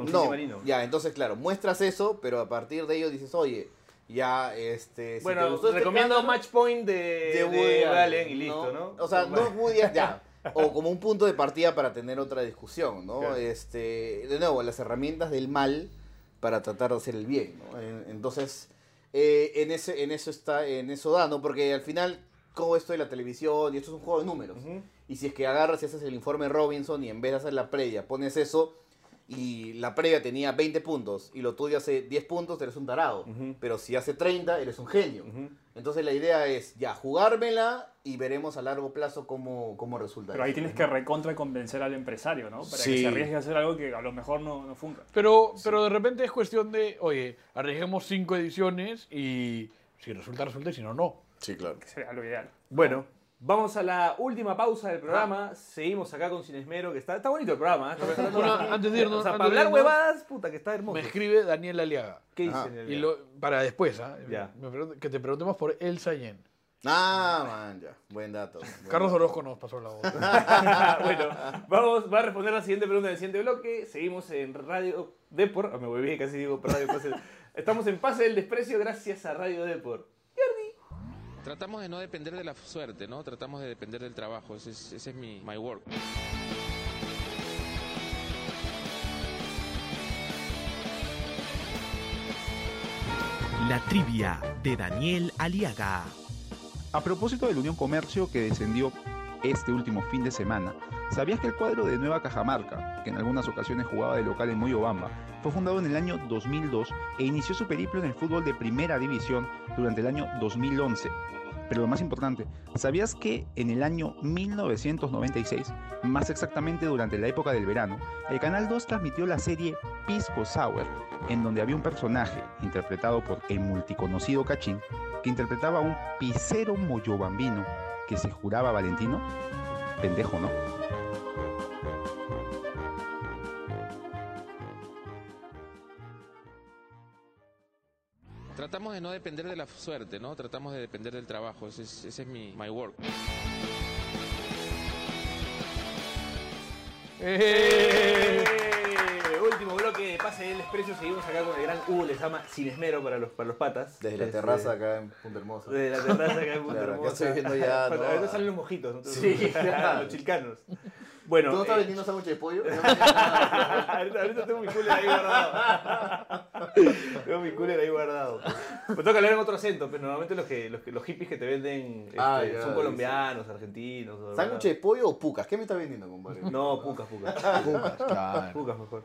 Con No, Marino. ya, entonces, claro, muestras eso, pero a partir de ello dices, oye, ya, este. si te bueno, gustó este recomiendo escándalo, Match Point de, de, Woody Allen y listo, ¿no? O sea, no es Woody Allen, ya. O como un punto de partida para tener otra discusión, ¿no? Claro. Este, de nuevo, las herramientas del mal para tratar de hacer el bien, ¿no? En- Entonces, eh, en, ese, en eso está, en eso da, ¿no? Porque al final, como esto de la televisión, y esto es un juego de números. Y si es que agarras y haces el informe Robinson y en vez de hacer la previa pones eso y la previa tenía 20 puntos y lo tuyo hace 10 puntos, eres un tarado. Pero si hace 30, eres un genio. Entonces la idea es ya jugármela y veremos a largo plazo cómo, cómo resulta. Pero ahí tienes que recontra convencer al empresario, ¿no? Para que se arriesgue a hacer algo que a lo mejor no, no funca. Pero, pero de repente es cuestión de, oye, arriesguemos cinco ediciones y si resulta, resulta y si no, no. Sí, claro. Que sería lo ideal. Bueno, vamos a la última pausa del programa. Seguimos acá con Sin Esmero, que está, está bonito el programa. ¿eh? Está- Una- antes de irnos- o sea, para hablar irnos, huevadas, puta, que está hermoso. Me escribe Daniel Aliaga. ¿Qué dice el Y lo, para después, ¿ah? Ya. Me pregunta- que te preguntemos por Elsa Yen. Ah, man, ya. Buen dato. buen Carlos dato. Orozco nos pasó la voz. bueno, vamos, va a responder la siguiente pregunta del siguiente bloque. Seguimos en Radio Depor. Ah, me volví, casi digo Radio Pase. Estamos en Pase del Desprecio gracias a Radio Depor. Tratamos de no depender de la suerte, ¿no? Tratamos de depender del trabajo. Ese es, ese es mi my work. La trivia de Daniel Aliaga. A propósito del Unión Comercio que descendió este último fin de semana, ¿sabías que el cuadro de Nueva Cajamarca, que en algunas ocasiones jugaba de local en Moyobamba, fue fundado en el año 2002 e inició su periplo en el fútbol de primera división durante el año 2011? Pero lo más importante, ¿sabías que en el año 1996, más exactamente durante la época del verano, el Canal 2 transmitió la serie Pisco Sour, en donde había un personaje interpretado por el multiconocido Cachín, que interpretaba a un pisero moyobambino que se juraba Valentino? Pendejo, ¿no? Tratamos de no depender de la suerte, ¿no? Tratamos de depender del trabajo. Ese es, ese es mi my work. ¡Eh! Último bloque de Pase del Desprecio. Seguimos acá con el gran Hugo Lezama sin esmero para los, para los patas. Desde la Este, terraza acá en Punta Hermosa. Desde la terraza acá en Punta Claro, Hermosa. estoy viendo ya, Bueno, ¿no? Ahorita salen los mojitos. ¿no? Sí, claro. los chilcanos. Bueno, ¿Tú no estás eh, vendiendo sándwich de pollo? ahorita, ahorita tengo mi cooler ahí guardado. tengo mi cooler ahí guardado. Me toca hablar en otro acento, pero normalmente los, que, los, que- los hippies que te venden este, Ah, ya, son sí. colombianos, argentinos. o- ¿Sándwich de pollo o pucas? ¿Qué me estás vendiendo, compadre? No, pucas, pucas. Claro. Pucas mejor.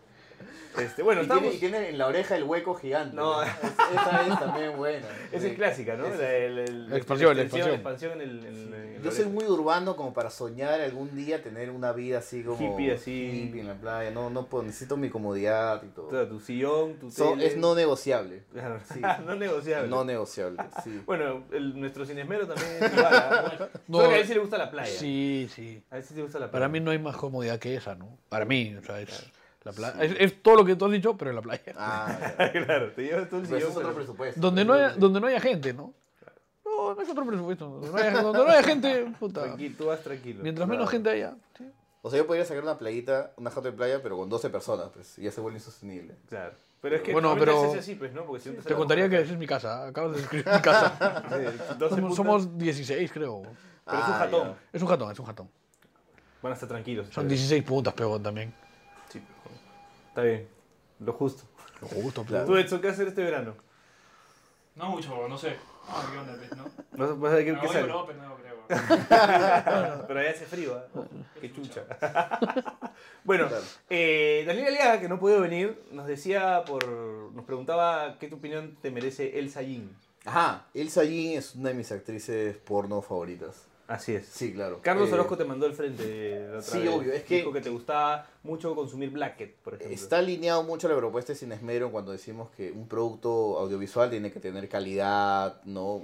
Este, bueno, y, tiene, estamos... y tiene en la oreja el hueco gigante. No. Es- esa es también buena. Esa es clásica, ¿no? Esa La, el- el- La expansión, la expansión. en el... en el- en la Yo soy muy urbano como para soñar algún día tener una vida así como Hippie, así. hippie en la playa. No, no puedo, necesito mi comodidad y todo. O sea, tu sillón, tu So- tele. es no negociable. Claro. Sí. no negociable. No negociable, sí. Bueno, el, nuestro cinesmero también es igual. ¿ah? No, Solo que a él sí le gusta la playa. Sí, sí. A él sí le gusta la playa. Para mí no hay más comodidad que esa, ¿no? Para mí, o sea, es, la playa. Es, es todo lo que tú has dicho, pero en la playa. Ah, claro, te llevas todo el sillón. es otro pero- presupuesto. Donde no, haya, donde no haya gente, ¿no? No, no es otro presupuesto. Donde no haya, donde no haya gente, puta. Tranquilo, tú vas tranquilo. Mientras menos Claro. gente haya. sí. O sea, yo podría sacar una playita, una jato de playa, pero con 12 personas, pues, y ya se vuelve insostenible. Claro. Pero es que Bueno, pero- así, pues, ¿no? Porque si no Te contaría que esa es mi casa. Acabas de describir mi casa. Sí, 12 Somos, somos 16, creo. Pero es un Ah, jatón. ya. Es un jatón, es un jatón. Van a estar tranquilos. Son ustedes. 16 puntas, pero también. Está bien. Lo justo. Lo justo, Claro. ¿Tú, Edson, qué hacer este verano? No mucho, no sé. Ah, ¿qué onda, pues, no? No sé pues, qué, Me qué voy a sale. Europa, no creo. Pero allá hace frío, ¿eh? Qué chucha. bueno, eh, Daniel Aliaga, que no pudo venir, nos decía por. nos preguntaba qué tu opinión te merece Elsa Yin. Ajá, Elsa Yin es una de mis actrices porno favoritas. Así es. Sí, claro. Carlos Eh, Orozco te mandó al frente la otra sí, vez. obvio, es que- Dijo que te gustaba mucho consumir Blackett, por ejemplo. Está alineado mucho a la propuesta de Sin Esmero cuando decimos que un producto audiovisual tiene que tener calidad, ¿no?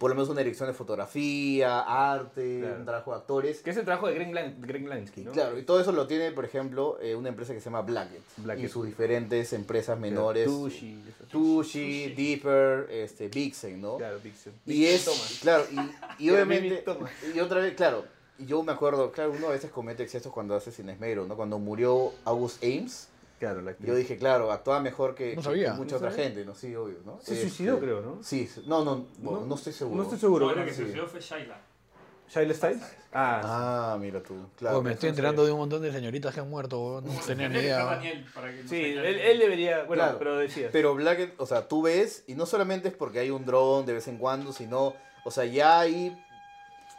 Por lo menos una dirección de fotografía, arte, Claro. un trabajo de actores. Que es el trabajo de Greg, Lan- Greg Lansky, ¿no? Claro, y todo eso lo tiene, por ejemplo, eh, una empresa que se llama Blackett. Blackett. Y sus diferentes empresas menores. Tushi. esas- Tushi, Deeper, este, Vixen, ¿no? Claro, Vixen. Y es, Thomas. claro, y, y obviamente, y otra vez, claro, yo me acuerdo, claro, uno a veces comete excesos cuando hace sin esmero, ¿no? Cuando murió August Ames, Claro, la actriz. yo dije, claro, actuaba mejor que, No sabía. que mucha ¿No otra sabía? gente, ¿no? Sí, obvio, ¿no? Se Este, suicidó, creo, ¿no? Sí, no, no, bueno, No, no, estoy seguro. No estoy seguro. No, la que se suicidó fue Shaila. ¿Shaila Stiles? Ah, Ah, mira tú, claro. Oh, me estoy enterando de un montón de señoritas que han muerto. No tenía ni Tiene que estar idea. Daniel para que sí, él, él debería. Bueno, Claro. pero decías. Pero Black, o sea, tú ves, y no solamente es porque hay un dron de vez en cuando, sino, o sea, ya hay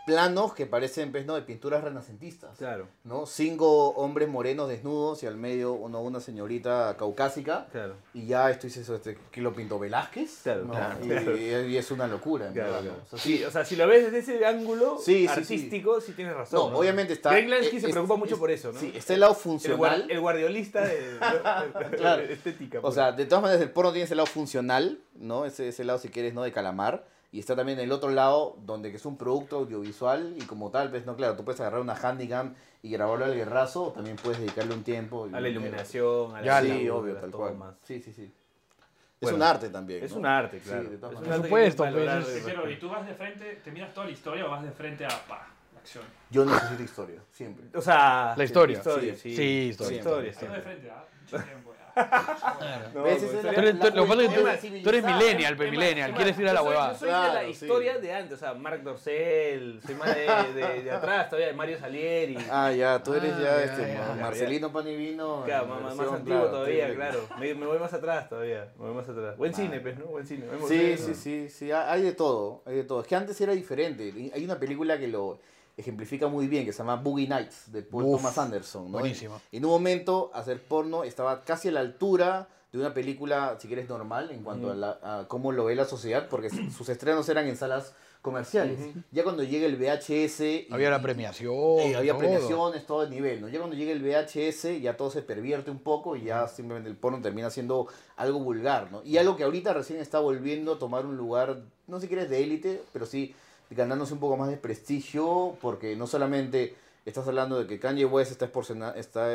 planos que parecen, pues, ¿no? De pinturas renacentistas. Claro, ¿no? Cinco hombres morenos desnudos y al medio uno, una señorita caucásica. claro. Y ya esto dice eso, este, que lo pintó Velázquez. Claro, ¿no? claro, y, claro. y es una locura. en Claro, verdad, claro. ¿no? O sea, Sí, o sea, si lo ves desde ese ángulo Sí, artístico, sí, tienes razón. No, obviamente está- Greg Lansky se es- preocupa es- mucho por eso, ¿no? Sí, está el lado funcional. el guardiolista de, de- Claro. de estética. O pues. sea, de todas maneras el porno tiene ese lado funcional, ¿no? Ese, ese lado, si quieres, ¿no? De calamar. Y está también el otro lado, donde que es un producto audiovisual y como tal, pues, no, claro, tú puedes agarrar una handicam y grabarlo al guerrazo, o también puedes dedicarle un tiempo. a la iluminación, a la Ya, Sí, luz, obvio, tal cual. tomas. Sí, sí, sí. Es Bueno, un arte también. Es ¿no? un arte, Sí, claro. de todas Es un maneras. arte Por supuesto, valorar pues, Te quiero, ¿y tú vas de frente, te miras toda la historia o vas de frente a pa, la acción? Yo necesito historia, siempre. O sea, La historia. historia, Sí. sí. Sí, historia. historia, de frente, ¿ah? Mucho tiempo. Pues, Tú eres, tú- lo que tú, tú millennial, pe, Es más, millennial. es Quieres ir a la huevada. Yo soy de la Claro, sí. historia de antes, o sea, Marc Dorcel, soy más de, de, de atrás todavía, de Mario Salieri. Ah, ya, tú eres Ah, ya, ya, este, ya, Ma- ya. Marcelino Panivino. Claro, más, antiguo todavía, claro. Me, me voy más atrás todavía, me voy más atrás. Buen cine, pues, ¿no? Buen cine. Sí, sí, sí, sí, ha- hay de todo, hay de todo. Es que antes era diferente. Hay una película que lo ejemplifica muy bien, que se llama Boogie Nights, de Paul Uf, Thomas Anderson. ¿no? buenísima. En, en un momento, hacer porno estaba casi a la altura de una película, si quieres, normal, en cuanto a, la- a cómo lo ve la sociedad, porque sus estrenos eran en salas comerciales. Ya cuando llega el VHS... y- Había la y- premiación. eh, había todo. premiaciones, todo el nivel, ¿no? Ya cuando llega el VHS ya todo se pervierte un poco y ya simplemente el porno termina siendo algo vulgar, ¿no? Y algo que ahorita recién está volviendo a tomar un lugar, no sé si quieres de élite, pero sí ganándose un poco más de prestigio porque no solamente estás hablando de que Kanye West está, está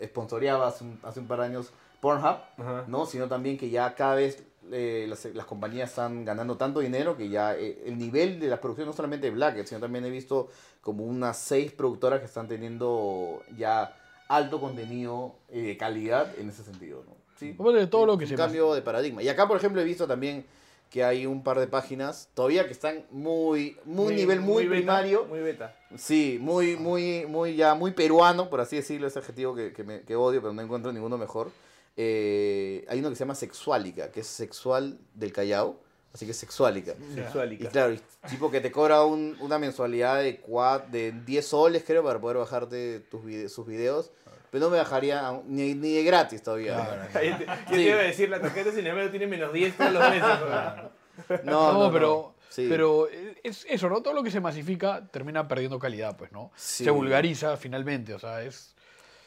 esponsoreaba hace un, hace un par de años Pornhub, Ajá. ¿no? Sino también que ya cada vez eh, las, las compañías están ganando tanto dinero que ya eh, el nivel de las producciones, no solamente de Blackhead, sino también he visto como unas seis productoras que están teniendo ya alto contenido eh, de calidad en ese sentido, ¿no? Sí. Aparte de todo lo que un se cambio de paradigma. Y acá, por ejemplo, he visto también que hay un par de páginas todavía que están muy, muy, nivel muy, beta, primario. Muy beta. Sí, muy, muy, muy, ya muy peruano, por así decirlo, ese adjetivo que, que, me- que odio, pero no encuentro ninguno mejor. Eh, hay uno que se llama Sexualica, que es sexual del Callao. así que es sexualica. Sexualica. Y claro, y tipo que te cobra un- una mensualidad de, cua- de 10 soles, creo, para poder bajarte tus vide- sus videos. Pero no me bajaría a- ni, ni de gratis todavía. Yo te, yo te iba a decir, la tarjeta de Cinemedio tiene menos 10 todos los meses. No, No, no, pero, Sí. pero es eso, ¿no? Todo lo que se masifica termina perdiendo calidad, pues, ¿no? Sí. Se vulgariza finalmente, o sea, es...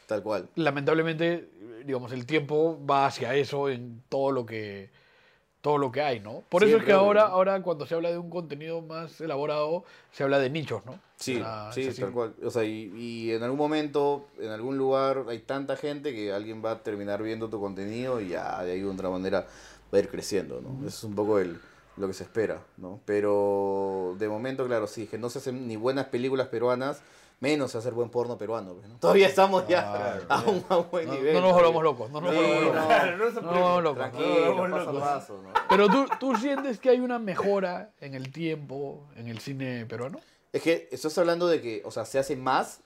Tal cual. Lamentablemente, digamos, el tiempo va hacia eso en todo lo que todo lo que hay, ¿no? Por eso es que ahora, ahora cuando se habla de un contenido más elaborado, se habla de nichos, ¿no? Sí, sí, tal cual. O sea, y, y en algún momento, en algún lugar, hay tanta gente que alguien va a terminar viendo tu contenido y ya de ahí de otra manera va a ir creciendo, ¿no? Eso es un poco el, lo que se espera, ¿no? Pero de momento, claro, sí, que no se hacen ni buenas películas peruanas, menos se hace buen porno peruano, pues, ¿no? Todavía estamos ya a, un, a un buen No, nivel. no nos volvamos locos, no nos volvamos locos. Tranquilo, paso a locos. paso, ¿no? Pero tú, tú sientes que hay una mejora en el tiempo en el cine peruano. Es que estás hablando de que, o sea, se hace más,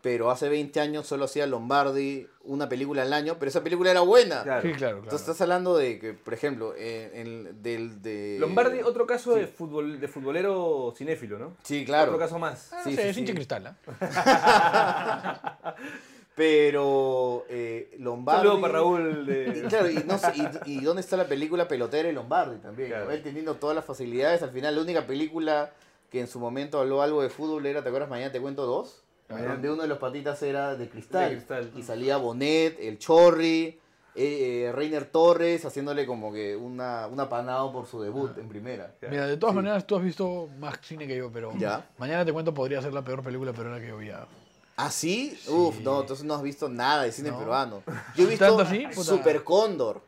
pero hace 20 años solo hacía Lombardi una película al año, pero esa película era buena. Claro. Sí, claro, claro. Entonces estás hablando de que, por ejemplo, en, en- del de... Lombardi, otro caso de, fútbol, de futbolero cinéfilo, ¿no? Sí, claro. Otro caso más. Ah, sí, sí, sí, es hincha sí. cristal, ¿ah? Pero eh, Lombardi... saludo para Raúl Y, claro, y, no sé, y, y dónde está la película pelotera de Lombardi también. Claro. ¿no? Él teniendo todas las facilidades, al final la única película que en su momento habló algo de fútbol era, ¿te acuerdas? Mañana te cuento dos. Mañana- Donde uno de los patitas era de cristal. De cristal. Y salía Bonet, el Chorri, eh, eh, Reiner Torres, haciéndole como que una, un apanado por su debut en primera. Mira, de todas maneras, tú has visto más cine que yo, pero Ya. mañana te cuento podría ser la peor película peruana que yo vi. ah. ¿Ah, sí? Uf, no, entonces no has visto nada de cine No. peruano. Yo he visto ¿Tanto así? Super Cóndor.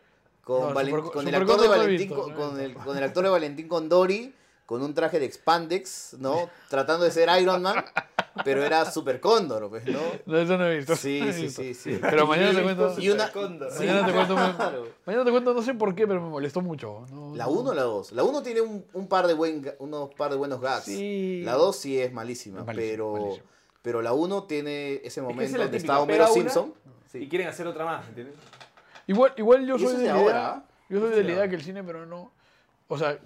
Con, No, Valen- Super- con el actor de Valentín, visto, con, no el, visto. con el actor de Valentín Condori, con un traje de expandex, ¿no? Tratando de ser Iron Man, pero era Super Cóndor, pues, ¿no? No, eso no he visto. Sí, no sí, visto. sí, sí. Pero mañana te cuento. Y una... Cóndor. sí, Mañana te cuento. claro. Mañana te cuento, no sé por qué, pero me molestó mucho. No, ¿La no. 1 o la 2? La 1 tiene un, un par de buen, unos par de buenos gags. Sí. La 2 sí es malísima, Es malísima, pero, pero la 1 tiene ese Es que momento es donde típica, está Homero una Simpson. Y quieren hacer otra más, ¿entiendes? Igual, igual yo soy de de la idea. ¿ah? Yo soy de la idea que el cine peruano. O sea,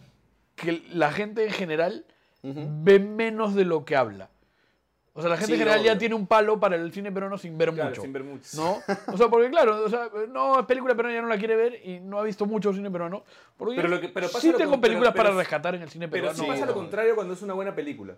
que la gente en general ve menos de lo que habla. O sea, la gente Sí, en general ya obvio. tiene un palo para el cine peruano sin ver Claro, mucho. sin ver mucho. ¿No? O sea, porque claro, o sea, no, es película peruana ya no la quiere ver y no ha visto mucho cine peruano. Porque Pero lo que- pero pasa sí lo tengo con- películas pero- pero- para rescatar en el cine Pero peruano. sí pasa lo no. contrario cuando es una buena película.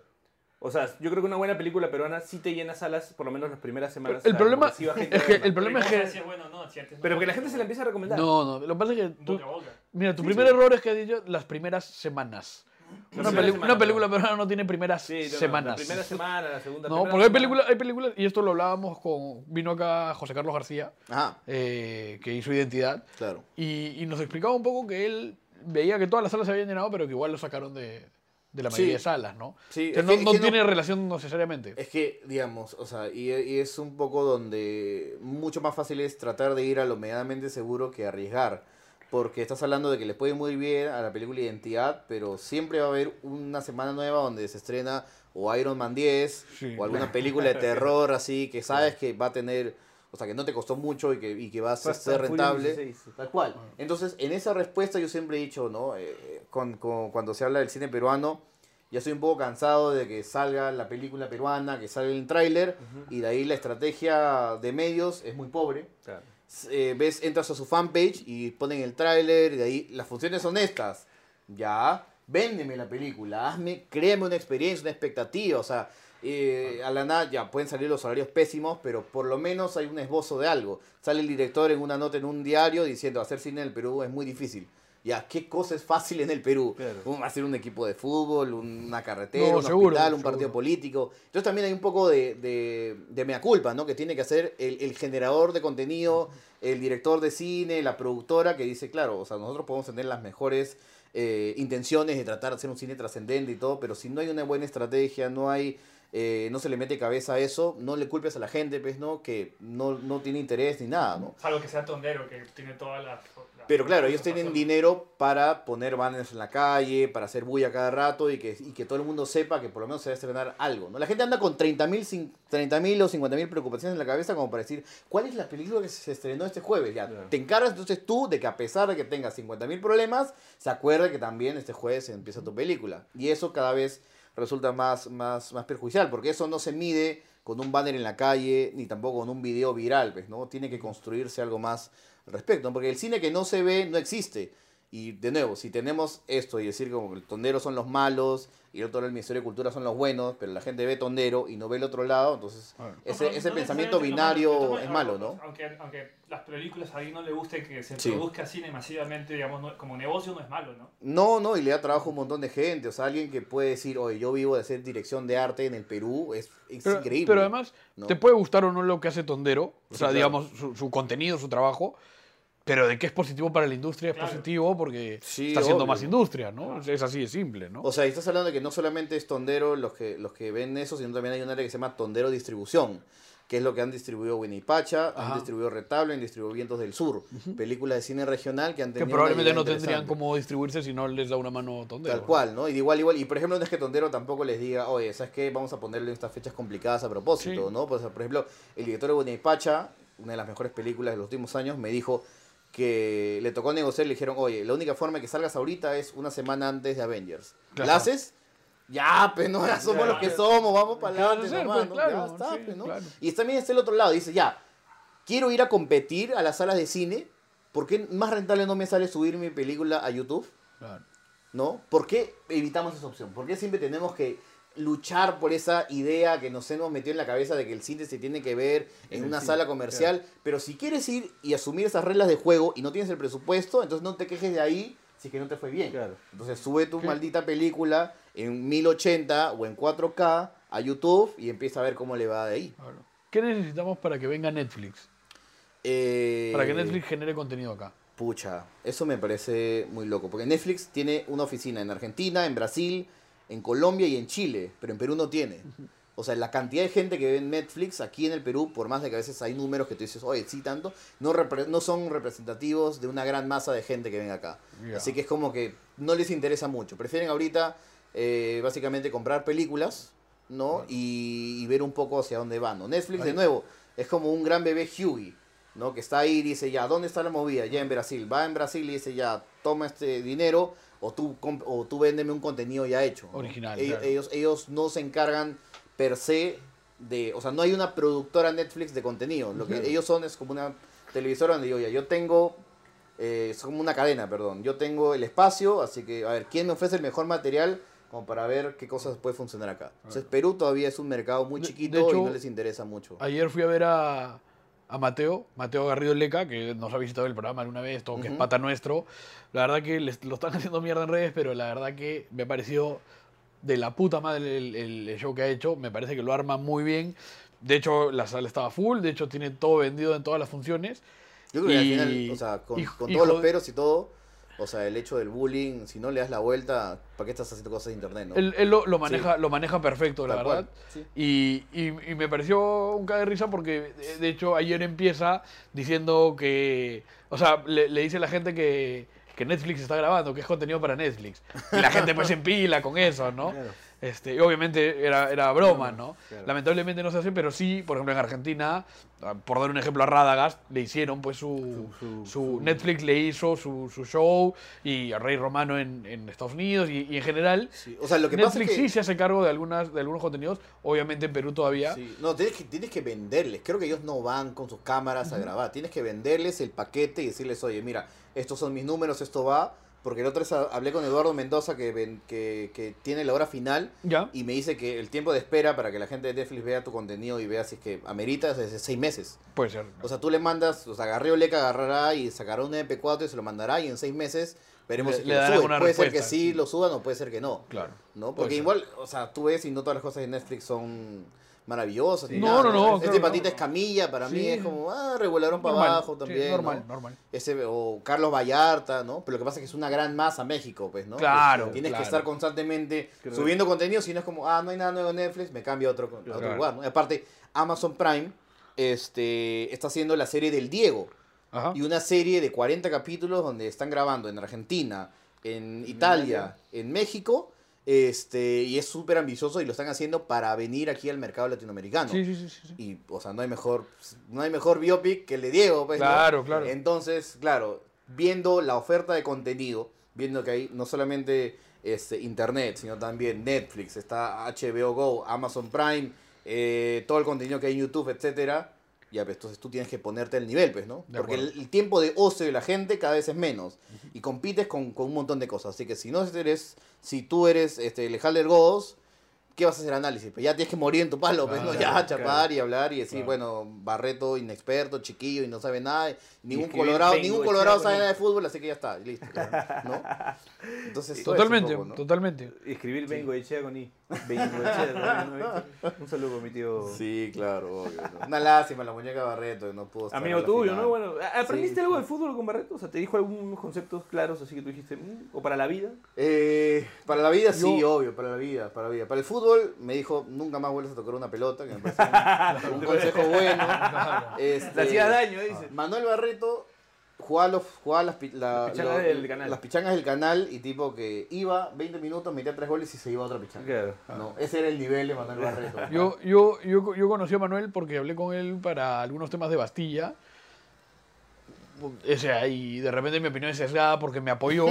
O sea, yo creo que una buena película peruana sí te llena salas, por lo menos las primeras semanas. El problema porque sí es a que el problema es Pero que no, no Pero era que la gente se la empieza a recomendar. no, no, lo que pasa es que tú, Boca a boca. mira, tu primer error es que has dicho las primeras semanas. Una, semanas, una película no. peruana no tiene primeras Sí, no, no, semanas. La primera semana, la segunda No, porque hay películas, hay películas, y esto lo hablábamos con, vino acá José Carlos García, Ajá, eh, que hizo Identidad, claro. y, y nos explicaba un poco que él veía que todas las salas se habían llenado, pero que igual lo sacaron de, de la mayoría Sí. de salas, ¿no? Sí, es no, que- es no que no- tiene relación necesariamente. Es que, digamos, o sea, y, y es un poco donde mucho más fácil es tratar de ir a lo medianamente seguro que arriesgar. Porque estás hablando de que le puede muy bien a la película Identidad, pero siempre va a haber una semana nueva donde se estrena o Iron Man 10 Sí. o alguna película de terror así que sabes que va a tener, o sea, que no te costó mucho y que, y que va a ser, Fast rentable. Furious 16. Tal cual. Entonces, en esa respuesta yo siempre he dicho, ¿no? Eh, con- con- cuando se habla del cine peruano, ya estoy un poco cansado de que salga la película peruana, que salga el tráiler, y de ahí la estrategia de medios es muy pobre. Claro. Eh, ves, entras a su fanpage y ponen el tráiler, y de ahí las funciones son estas. Ya, véndeme la película, hazme, créame una experiencia, una expectativa, o sea, eh, ya pueden salir los horarios pésimos, pero por lo menos hay un esbozo de algo. Sale el director en una nota en un diario diciendo hacer cine en el Perú es muy difícil. Ya, ¿qué cosa es fácil en el Perú? Claro. Un- Hacer un equipo de fútbol, una carretera, No, un seguro, hospital, un seguro. partido político. Entonces también hay un poco de, de, de mea culpa, ¿no? Que tiene que hacer el, el generador de contenido, el director de cine, la productora, que dice, claro, o sea, nosotros podemos tener las mejores eh, intenciones de tratar de hacer un cine trascendente y todo, pero si no hay una buena estrategia, no hay eh, no se le mete cabeza a eso, no le culpes a la gente, pues, ¿no? Que no, no tiene interés ni nada, ¿no? Salvo que sea tondero, que tiene todas las... Pero claro, ellos tienen dinero para poner banners en la calle, para hacer bulla cada rato y que, y que todo el mundo sepa que por lo menos se va a estrenar algo. ¿no? La gente anda con 30.000 30 o 50.000 preocupaciones en la cabeza como para decir, ¿cuál es la película que se estrenó este jueves? Ya, te encargas entonces tú de que a pesar de que tengas 50.000 problemas, se acuerde que también este jueves se empieza tu película. Y eso cada vez resulta más, más, más perjudicial, porque eso no se mide con un banner en la calle, ni tampoco con un video viral, pues, ¿no? Tiene que construirse algo más al respecto, porque el cine que no se ve no existe. Y de nuevo, si tenemos esto y decir como que el tondero son los malos y el otro lado del Ministerio de Cultura son los buenos, pero la gente ve tondero y no ve el otro lado, entonces ese, ese pensamiento binario es malo, ¿no? Aunque, aunque las películas a alguien no le guste que se produzca cine masivamente, digamos, como negocio no es malo, ¿no? No, no, y le da trabajo a un montón de gente, o sea, alguien que puede decir, oye, yo vivo de hacer dirección de arte en el Perú, es, increíble. Pero además, te puede gustar o no lo que hace Tondero, o sea, digamos, su, su contenido, su trabajo, pero de que es positivo para la industria, es positivo porque está haciendo más industria, ¿no? Es así de simple, ¿no? O sea, y estás hablando de que no solamente es Tondero los que, los que ven eso, sino también hay un área que se llama Tondero Distribución, que es lo que han distribuido Winnie Pacha, han distribuido Retablo, han distribuido Vientos del Sur, películas de cine regional que han tenido. Que probablemente no tendrían cómo distribuirse si no les da una mano Tondero. Tal cual, ¿no? Y de igual, igual. Y por ejemplo, no es que Tondero tampoco les diga, oye, ¿sabes qué? Vamos a ponerle estas fechas complicadas a propósito, ¿no? Pues, por ejemplo, el director de Winnie Pacha, una de las mejores películas de los últimos años, me dijo que le tocó negociar y le dijeron, oye, la única forma de que salgas ahorita es una semana antes de Avengers. ¿La haces? Ya, pues no, ya somos los que somos, vamos para adelante, pues, ya está, pues, ¿no? Y también está el otro lado, dice, ya, quiero ir a competir a las salas de cine, ¿por qué más rentable no me sale subir mi película a YouTube? Claro. ¿No? ¿Por qué evitamos esa opción? ¿Por qué siempre tenemos que luchar por esa idea que nos hemos metido en la cabeza de que el cine se tiene que ver en, una sala comercial. Pero si quieres ir y asumir esas reglas de juego y no tienes el presupuesto, entonces no te quejes de ahí si que no te fue bien. Entonces sube tu maldita película en 1080 o en 4K a YouTube y empieza a ver cómo le va de ahí. ¿Qué necesitamos para que venga Netflix? Eh, para que Netflix genere contenido acá. Pucha, eso me parece muy loco. Porque Netflix tiene una oficina en Argentina, en Brasil, en Colombia y en Chile, pero en Perú no tiene. O sea, la cantidad de gente que ve en Netflix aquí en el Perú, por más de que a veces hay números que tú dices, oye, sí, tanto, no, no son representativos de una gran masa de gente que ven acá. Así que es como que no les interesa mucho. Prefieren ahorita, eh, básicamente, comprar películas, ¿no? Y, ver un poco hacia dónde van, ¿no? Netflix, de nuevo, es como un gran bebé Hughie, ¿no? Que está ahí y dice, ya, ¿dónde está la movida? Ya en Brasil. Va en Brasil y dice, ya, toma este dinero o tú, o tú véndeme un contenido ya hecho. Original. Ellos, ellos, no se encargan per se de, o sea, no hay una productora Netflix de contenido. Lo que ellos son es como una televisora donde digo, ya, yo tengo, eh, es como una cadena, perdón. Yo tengo el espacio, así que, a ver, ¿quién me ofrece el mejor material? Como para ver qué cosas puede funcionar acá. Entonces, Perú todavía es un mercado muy chiquito y no les interesa mucho. Ayer fui a ver a, a Mateo, Mateo Garrido Leca, que nos ha visitado el programa alguna vez, todo que es pata nuestro. La verdad que les, lo están haciendo mierda en redes, pero la verdad que me pareció de la puta madre el, show que ha hecho. Me parece que lo arma muy bien. De hecho, la sala estaba full, de hecho tiene todo vendido en todas las funciones. Yo creo que al final, o sea, con, con todos los peros y todo, o sea, el hecho del bullying, si no le das la vuelta, ¿para qué estás haciendo cosas de internet? Él, lo, maneja, lo maneja perfecto, la verdad. Y, y, me pareció un cae de risa porque, de hecho, ayer empieza diciendo que. O sea, le, le dice a la gente que, que Netflix está grabando, que es contenido para Netflix. Y la gente pues se empila con eso, ¿no? Este, y obviamente era, era broma, ¿no? Lamentablemente no se hace, pero sí, por ejemplo, en Argentina, ah, por dar un ejemplo a Radagast, le hicieron pues su, su, Netflix le hizo su, su, show y a Rey Romano en, en Estados Unidos y, en general. O sea, lo que Netflix pasa sí se hace cargo de algunas de algunos contenidos, obviamente en Perú todavía. No, tienes que, tienes que venderles. Creo que ellos no van con sus cámaras a grabar. Tienes que venderles el paquete y decirles, oye, mira, estos son mis números, esto va porque el otro vez hablé con Eduardo Mendoza que, que, que tiene la hora final y me dice que el tiempo de espera para que la gente de Netflix vea tu contenido y vea si es que amerita es de seis meses. Puede ser. O sea, tú le mandas, o sea, Garrido Leca agarrará y sacará un MP4 y se lo mandará y en seis meses veremos si lo sube. Puede ser que sí, lo suban o puede ser que no. Claro. ¿no? Porque igual, o sea, tú ves y no todas las cosas de Netflix son maravillosa. ni No, no, no, Este patita es camilla, para mí Sí. es como, ah, regularón para Normal, abajo sí, también. normal, ¿no? normal. Ese, o Carlos Vallarta, ¿no? Pero lo que pasa es que es una gran masa México, pues, ¿no? Claro, Que Tienes claro. que estar constantemente Creo subiendo contenido, si no es como, ah, no hay nada nuevo en Netflix, me cambio a otro, a otro Claro. lugar, ¿no? Y aparte, Amazon Prime este, está haciendo la serie del Diego. Ajá. Y una serie de 40 capítulos donde están grabando en Argentina, en Italia, en México. Este, y es súper ambicioso y lo están haciendo para venir aquí al mercado latinoamericano. Sí, sí, sí, sí. Y, o sea, no hay mejor, no hay mejor biopic que el de Diego, pues. ¿no? Claro, claro. Entonces, claro, viendo la oferta de contenido, viendo que hay no solamente este, internet, sino también Netflix, está HBO Go, Amazon Prime, eh, todo el contenido que hay en YouTube, etcétera, ya pues entonces tú tienes que ponerte al nivel, pues, ¿no? De Porque el, el tiempo de ocio de la gente cada vez es menos y compites con, con un montón de cosas. Así que si no eres, si tú eres este, Lejalder Godos, ¿qué vas a hacer análisis? Pues ya tienes que morir en tu palo, pues, ¿no? Claro, Ya chapar y hablar y decir, Claro. bueno, Barreto inexperto, chiquillo y no sabe nada. Ningún colorado, ningún colorado sabe nada de fútbol, así que ya está, listo. ¿no? Entonces, Totalmente, poco, ¿no? totalmente. Escribir Bengo Echea con I. Bengo Echea, ¿no? Un saludo con mi tío. Sí, claro, obvio. ¿no? Una lástima la muñeca Barreto, no pudo estar Amigo tuyo, final. ¿no? Bueno, ¿aprendiste Sí, algo sí. de fútbol con Barreto? O sea, ¿te dijo algunos conceptos claros así que tú dijiste, "Mm", o para la vida? Eh, para la vida sí, Yo- obvio, para la vida, para la vida. Para el fútbol me dijo, nunca más vuelves a tocar una pelota, que me parece un, un consejo bueno. Este, Le hacía daño, dice. Manuel Barreto jugaba, los, jugaba las, pi- la- Las pichangas lo- del canal. las pichangas del canal y tipo que iba 20 minutos, metía tres goles y se iba a otra pichanga. Claro. No, ese era el nivel de Manuel Barreto. Yo, yo, yo, yo conocí a Manuel porque hablé con él para algunos temas de Bastilla. O sea, y de repente mi opinión es sesgada porque me apoyó,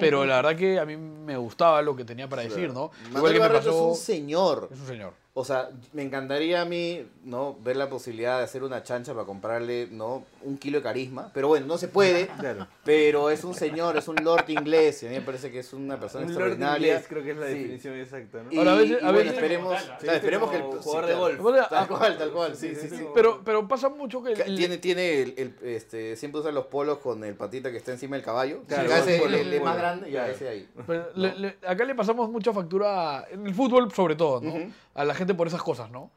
pero la verdad que a mí me gustaba lo que tenía para decir, ¿no? Igual que me pasó... es un señor. Es un señor. O sea, me encantaría a mí, ¿no? Ver la posibilidad de hacer una chancha para comprarle, ¿no? Un kilo de carisma. Pero bueno, no se puede. Claro. Pero es un señor, es un lord inglés. Y a mí me parece que es una persona Un lord extraordinaria. inglés, creo que es la Sí. definición exacta, ¿no? Y, Ahora, a veces- y a bueno, veces- esperemos, esperemos que el como sí, jugador de golf. Tal cual, tal cual, sí, sí, sí. Pero, pero pasa mucho que... el- Tiene, tiene el, el, este, siempre usa los polos con el patita que está encima del caballo. Claro, Acá ese, el, el más grande, ya Claro. ese ahí. Pero le- le- acá le pasamos mucha factura, en el fútbol sobre todo, ¿no? Ujú. A la gente por esas cosas, ¿no?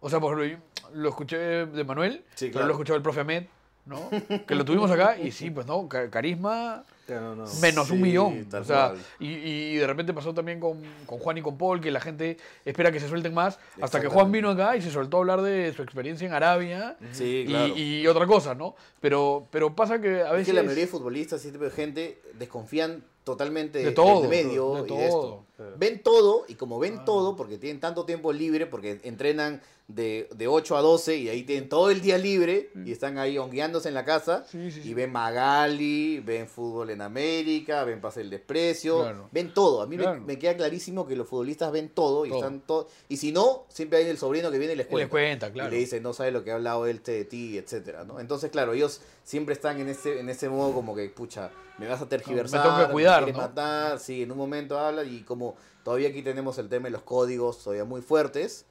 O sea, por ejemplo, lo escuché de Manuel, Sí, pero claro. lo escuchó el profe Ahmed, ¿no? que lo tuvimos acá y sí, pues no, Ca- carisma Claro, no. menos un Sí, millón. tal O sea, y, y de repente pasó también con, con Juan y con Paul, que la gente espera que se suelten más, hasta que. Juan vino acá y se soltó a hablar de su experiencia en Arabia Sí, y, claro. y otra cosa, ¿no? Pero, pero pasa que a Es veces... que la mayoría de futbolistas, ese tipo de gente, desconfían totalmente De todo, medio de y de esto. Ven todo, y como ven todo, porque tienen tanto tiempo libre, porque entrenan de, de 8 a 12 y ahí tienen todo el día libre y están ahí hongueándose en la casa Sí, sí, sí. y ven Magali, ven fútbol en América, ven Pase el Desprecio, Claro. ven todo. A mí me- Claro. me, queda clarísimo que los futbolistas ven todo y Todo. están todo. Y si no, siempre hay el sobrino que viene y les cuenta. les cuenta, claro. Y le dice, no sabe lo que ha hablado él de ti, etcétera, ¿no? Entonces, claro, ellos siempre están en ese, en ese modo como que, pucha, me vas a tergiversar, Me tengo que cuidar, ¿no? matar, sí, en un momento habla y como todavía aquí tenemos el tema de los códigos todavía muy fuertes,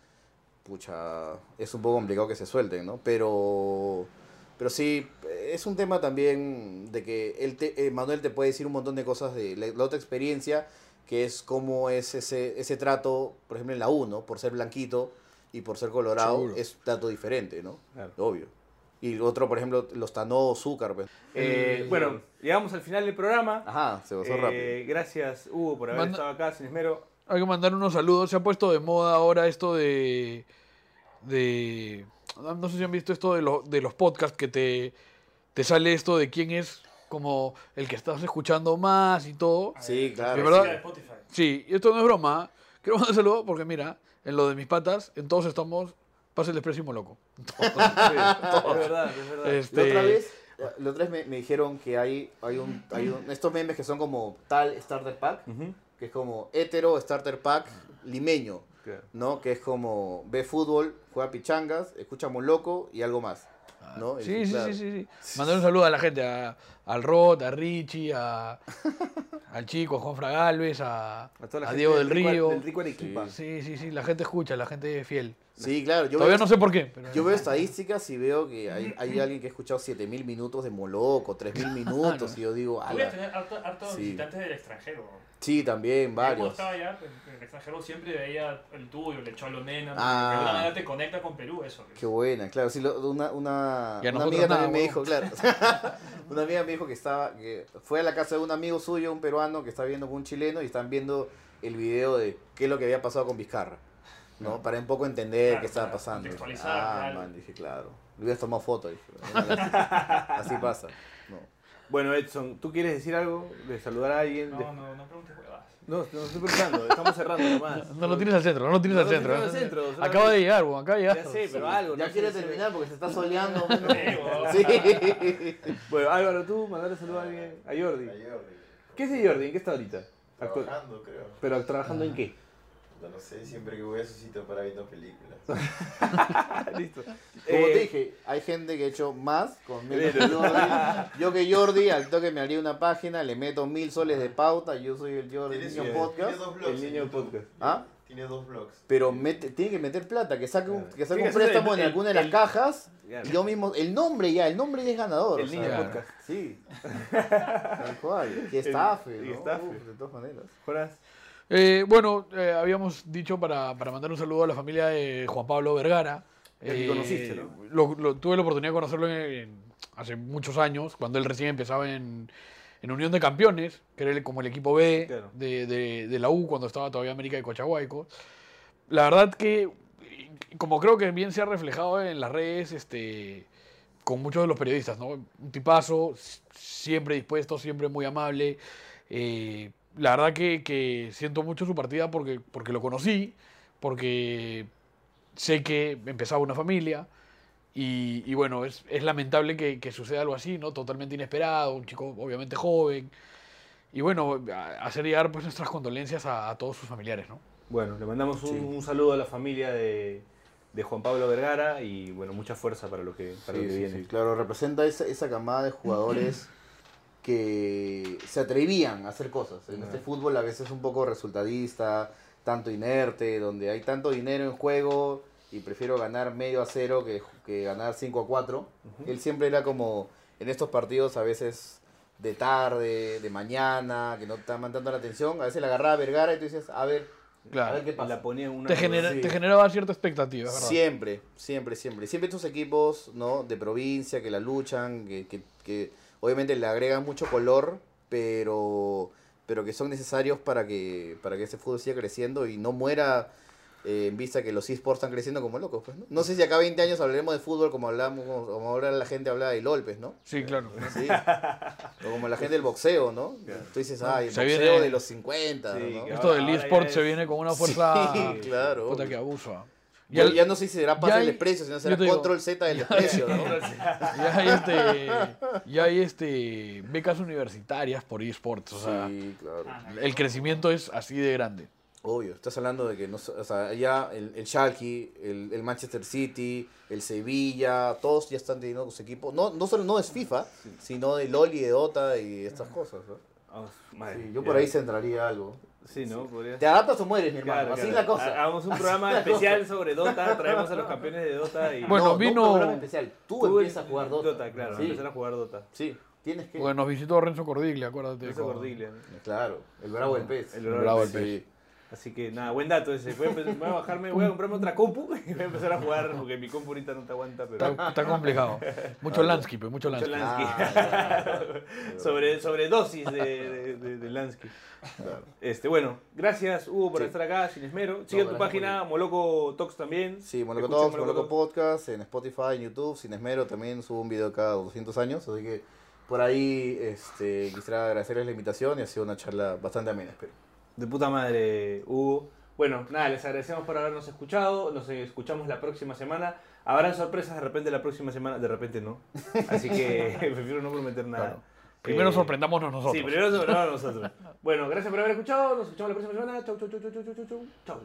pucha, es un poco complicado que se suelten, ¿no? Pero, pero sí, es un tema también de que él te- eh, Manuel te puede decir un montón de cosas de la, la otra experiencia, que es cómo es ese, ese trato, por ejemplo, en la 1, por ser blanquito y por ser colorado, Seguro. es trato diferente, ¿no? Claro. Obvio. Y otro, por ejemplo, los Tano Azúcar, pues. Eh, bueno, llegamos al final del programa. Ajá, se pasó Eh, rápido. Gracias, Hugo, por haber Manda- estado acá sin esmero. Hay que mandar unos saludos. Se ha puesto de moda ahora esto de. de no sé si han visto esto de, lo- de los podcasts que te, te sale esto de quién es como el que estás escuchando más y todo. Sí, claro. ¿De verdad? Sí, y esto no es broma. Quiero mandar saludos porque mira, en lo de mis patas, en todos estamos. Pasa el expresimo loco. Sí, es verdad, es verdad. Este, La otra vez, la otra vez me, me dijeron que hay, hay, un, hay un- estos memes que son como tal starter pack, que es como hetero starter pack limeño. ¿no? Que es como ve fútbol, juega pichangas, escucha loco y algo más, Sí, sí, claro. sí, sí, sí. Mandar un saludo a la gente, a, al Rod, a Richie, a, al chico, a Juan Fragalves, a, A, toda la a gente Diego del rico- Río. Del rico Arequipa. Sí, sí, sí, la gente escucha, la gente es fiel. Sí, claro. Yo Todavía veo, no sé por qué. pero- yo veo estadísticas y veo que hay, hay alguien que ha escuchado 7000 minutos de Moloco, 3000 minutos, y yo digo, Voy a tener harto- hartos Sí. visitantes del extranjero. Sí, también, Cuando varios. estaba allá, en en el extranjero siempre veía el tuyo, el de Cholo Nena. Ah. De alguna manera te conecta con Perú eso. Qué buena, claro. Sí, lo- una, una, a una amiga nada, también me dijo, claro. una amiga me dijo que estaba, que fue a la casa de un amigo suyo, un peruano, que está viendo con un chileno y están viendo el video de qué es lo que había pasado con Vizcarra. ¿no? Para un poco entender Claro, qué estaba pasando. contextualizar, Ah, claro. man, dije, claro. Le hubieras tomado foto, dije. Así, así pasa. No. Bueno, Edson, ¿tú quieres decir algo? ¿De saludar a alguien? No, De- no, no preguntes huevadas. No, no estoy preguntando, estamos cerrando nomás. No lo tienes al centro, no lo tienes No al centro. tienes al ¿eh? centro, solamente- Acaba de llegar, weón, acaba de llegar. Ya sé, pero algo. Ya no quiere terminar porque se está soleando. Sí. Bueno, Álvaro, tú, mandarle saludo a alguien. A Jordi. ¿Qué es Jordi? ¿En qué está ahorita? Trabajando, creo. ¿Pero trabajando en qué? No lo sé, siempre que voy a su sitio para viendo películas. Listo. Como Eh, te dije, hay gente que ha hecho más con menos que Jordi. Yo que Jordi, al toque me haría una página, le meto mil soles de pauta, yo soy el Jordi Tiene, Niño tiene Podcast. dos blogs. El niño podcast. ¿Ah? Tiene dos blogs. Pero mete- tiene que meter plata, que saque un, que saque un préstamo el- en el- alguna de las el- cajas. Y yo mismo, el nombre ya, el nombre ya es ganador. El o niño sea, podcast. Sí. Tal cual. Que estafe, ¿no? estafe. Uf, de todas maneras. Joras. Eh, bueno, eh, habíamos dicho para, para mandar un saludo a la familia de Juan Pablo Vergara. Que conociste, ¿no? lo- lo- tuve la oportunidad de conocerlo en- en- hace muchos años, cuando él recién empezaba en, en Unión de Campeones, que era el- como el equipo B Claro. de, de- de la U, cuando estaba todavía América de Cochahuayco. La verdad que, como creo que bien se ha reflejado en las redes, este, con muchos de los periodistas, ¿no? Un tipazo, siempre dispuesto, siempre muy amable. Eh, la verdad que, que siento mucho su partida porque, porque lo conocí, porque sé que empezaba una familia y, y bueno, es, es lamentable que, que suceda algo así, ¿no? Totalmente inesperado, un chico obviamente joven. Y bueno, a- hacer llegar pues nuestras condolencias a, a todos sus familiares, ¿no? Bueno, le mandamos un, Sí. un saludo a la familia de, de Juan Pablo Vergara y bueno, mucha fuerza para lo que, para Sí, lo que sí, viene. sí, claro, representa esa, esa camada de jugadores que se atrevían a hacer cosas. En este fútbol a veces un poco resultadista, tanto inerte, donde hay tanto dinero en juego y prefiero ganar medio a cero que, que ganar 5 a 4. Él siempre era como en estos partidos a veces de tarde, de mañana, que no te estaban dando la atención, a veces la agarraba Vergara y tú dices, a ver, a Claro. ver qué Y pasa. la ponía en una Te, genera- sí. te generaba cierta expectativa, ¿verdad? Siempre, siempre, siempre. Siempre estos equipos ¿no? de provincia que la luchan, que, que, que obviamente le agregan mucho color, pero, pero que son necesarios para que, para que este fútbol siga creciendo y no muera eh, en vista que los esports están creciendo como locos. Pues, ¿no? no sé si acá 20 años hablaremos de fútbol como hablamos, como ahora la gente habla de LOL, pues, ¿no? Sí, claro. Sí. O como la gente del boxeo, ¿no? Tú dices, ay, el Se boxeo viene- de los 50, Sí, ¿no? Esto del eSport es- se viene con una fuerza Sí, claro. puta que abusa. Ya, Ya- no sé si será pase del desprecio, sino será digo- control Z del desprecio, ¿no? Ya hay este, ya hay este becas universitarias por eSports, o sea, Sí, claro. el crecimiento es así de grande. Obvio, estás hablando de que no, o sea, ya el, el Schalke, el, el Manchester City, el Sevilla, todos ya están teniendo sus equipos. No, no solo no es FIFA, sino de LOL y de Dota y estas cosas. ¿no? Madre, Sí, yo por ahí centraría algo. Sí, ¿no? Podría- ¿Te adaptas o mueres, mi hermano? Claro, Así claro. es la cosa. Ha- Hagamos un programa especial sobre Dota, traemos a los campeones de Dota y... Bueno, no, vino- No un programa especial. Tú, Tú empiezas a jugar Dota. claro, Sí, empezar a jugar Dota. sí. Tienes que... Porque nos visitó Renzo Cordiglia, acuérdate. Con- Cordiglia. Claro, el bravo del pez. El bravo del pez. pez. Así que nada, buen dato ese. Voy a, empe- voy a bajarme, voy a comprarme otra compu y voy a empezar a jugar porque mi compu ahorita no te aguanta, pero... Está, está complicado. Mucho Lansky, pues, mucho Mucho Lansky. Lansky. Ah, claro. sobre, sobre dosis de, de, de- de Lansky. Este, bueno, gracias Hugo por Sí. estar acá, sin esmero. Sigue tu página, Moloco Talks también. Sí, Moloco Talks, Moloco Podcast, en Spotify, en YouTube, sin esmero, también subo un video cada 200 años, así que por ahí este, quisiera agradecerles la invitación y ha sido una charla bastante amena, espero. De puta madre, Hugo. Bueno, nada, les agradecemos por habernos escuchado. Nos escuchamos la próxima semana. Habrán sorpresas de repente la próxima semana. De repente no. Así que prefiero no prometer nada. Claro. Primero Eh, sorprendámonos nosotros. Sí, primero sorprendamos nosotros. Bueno, gracias por haber escuchado. Nos escuchamos la próxima semana. Chau, chau, chau, chau, chau, chau, chau. Chau.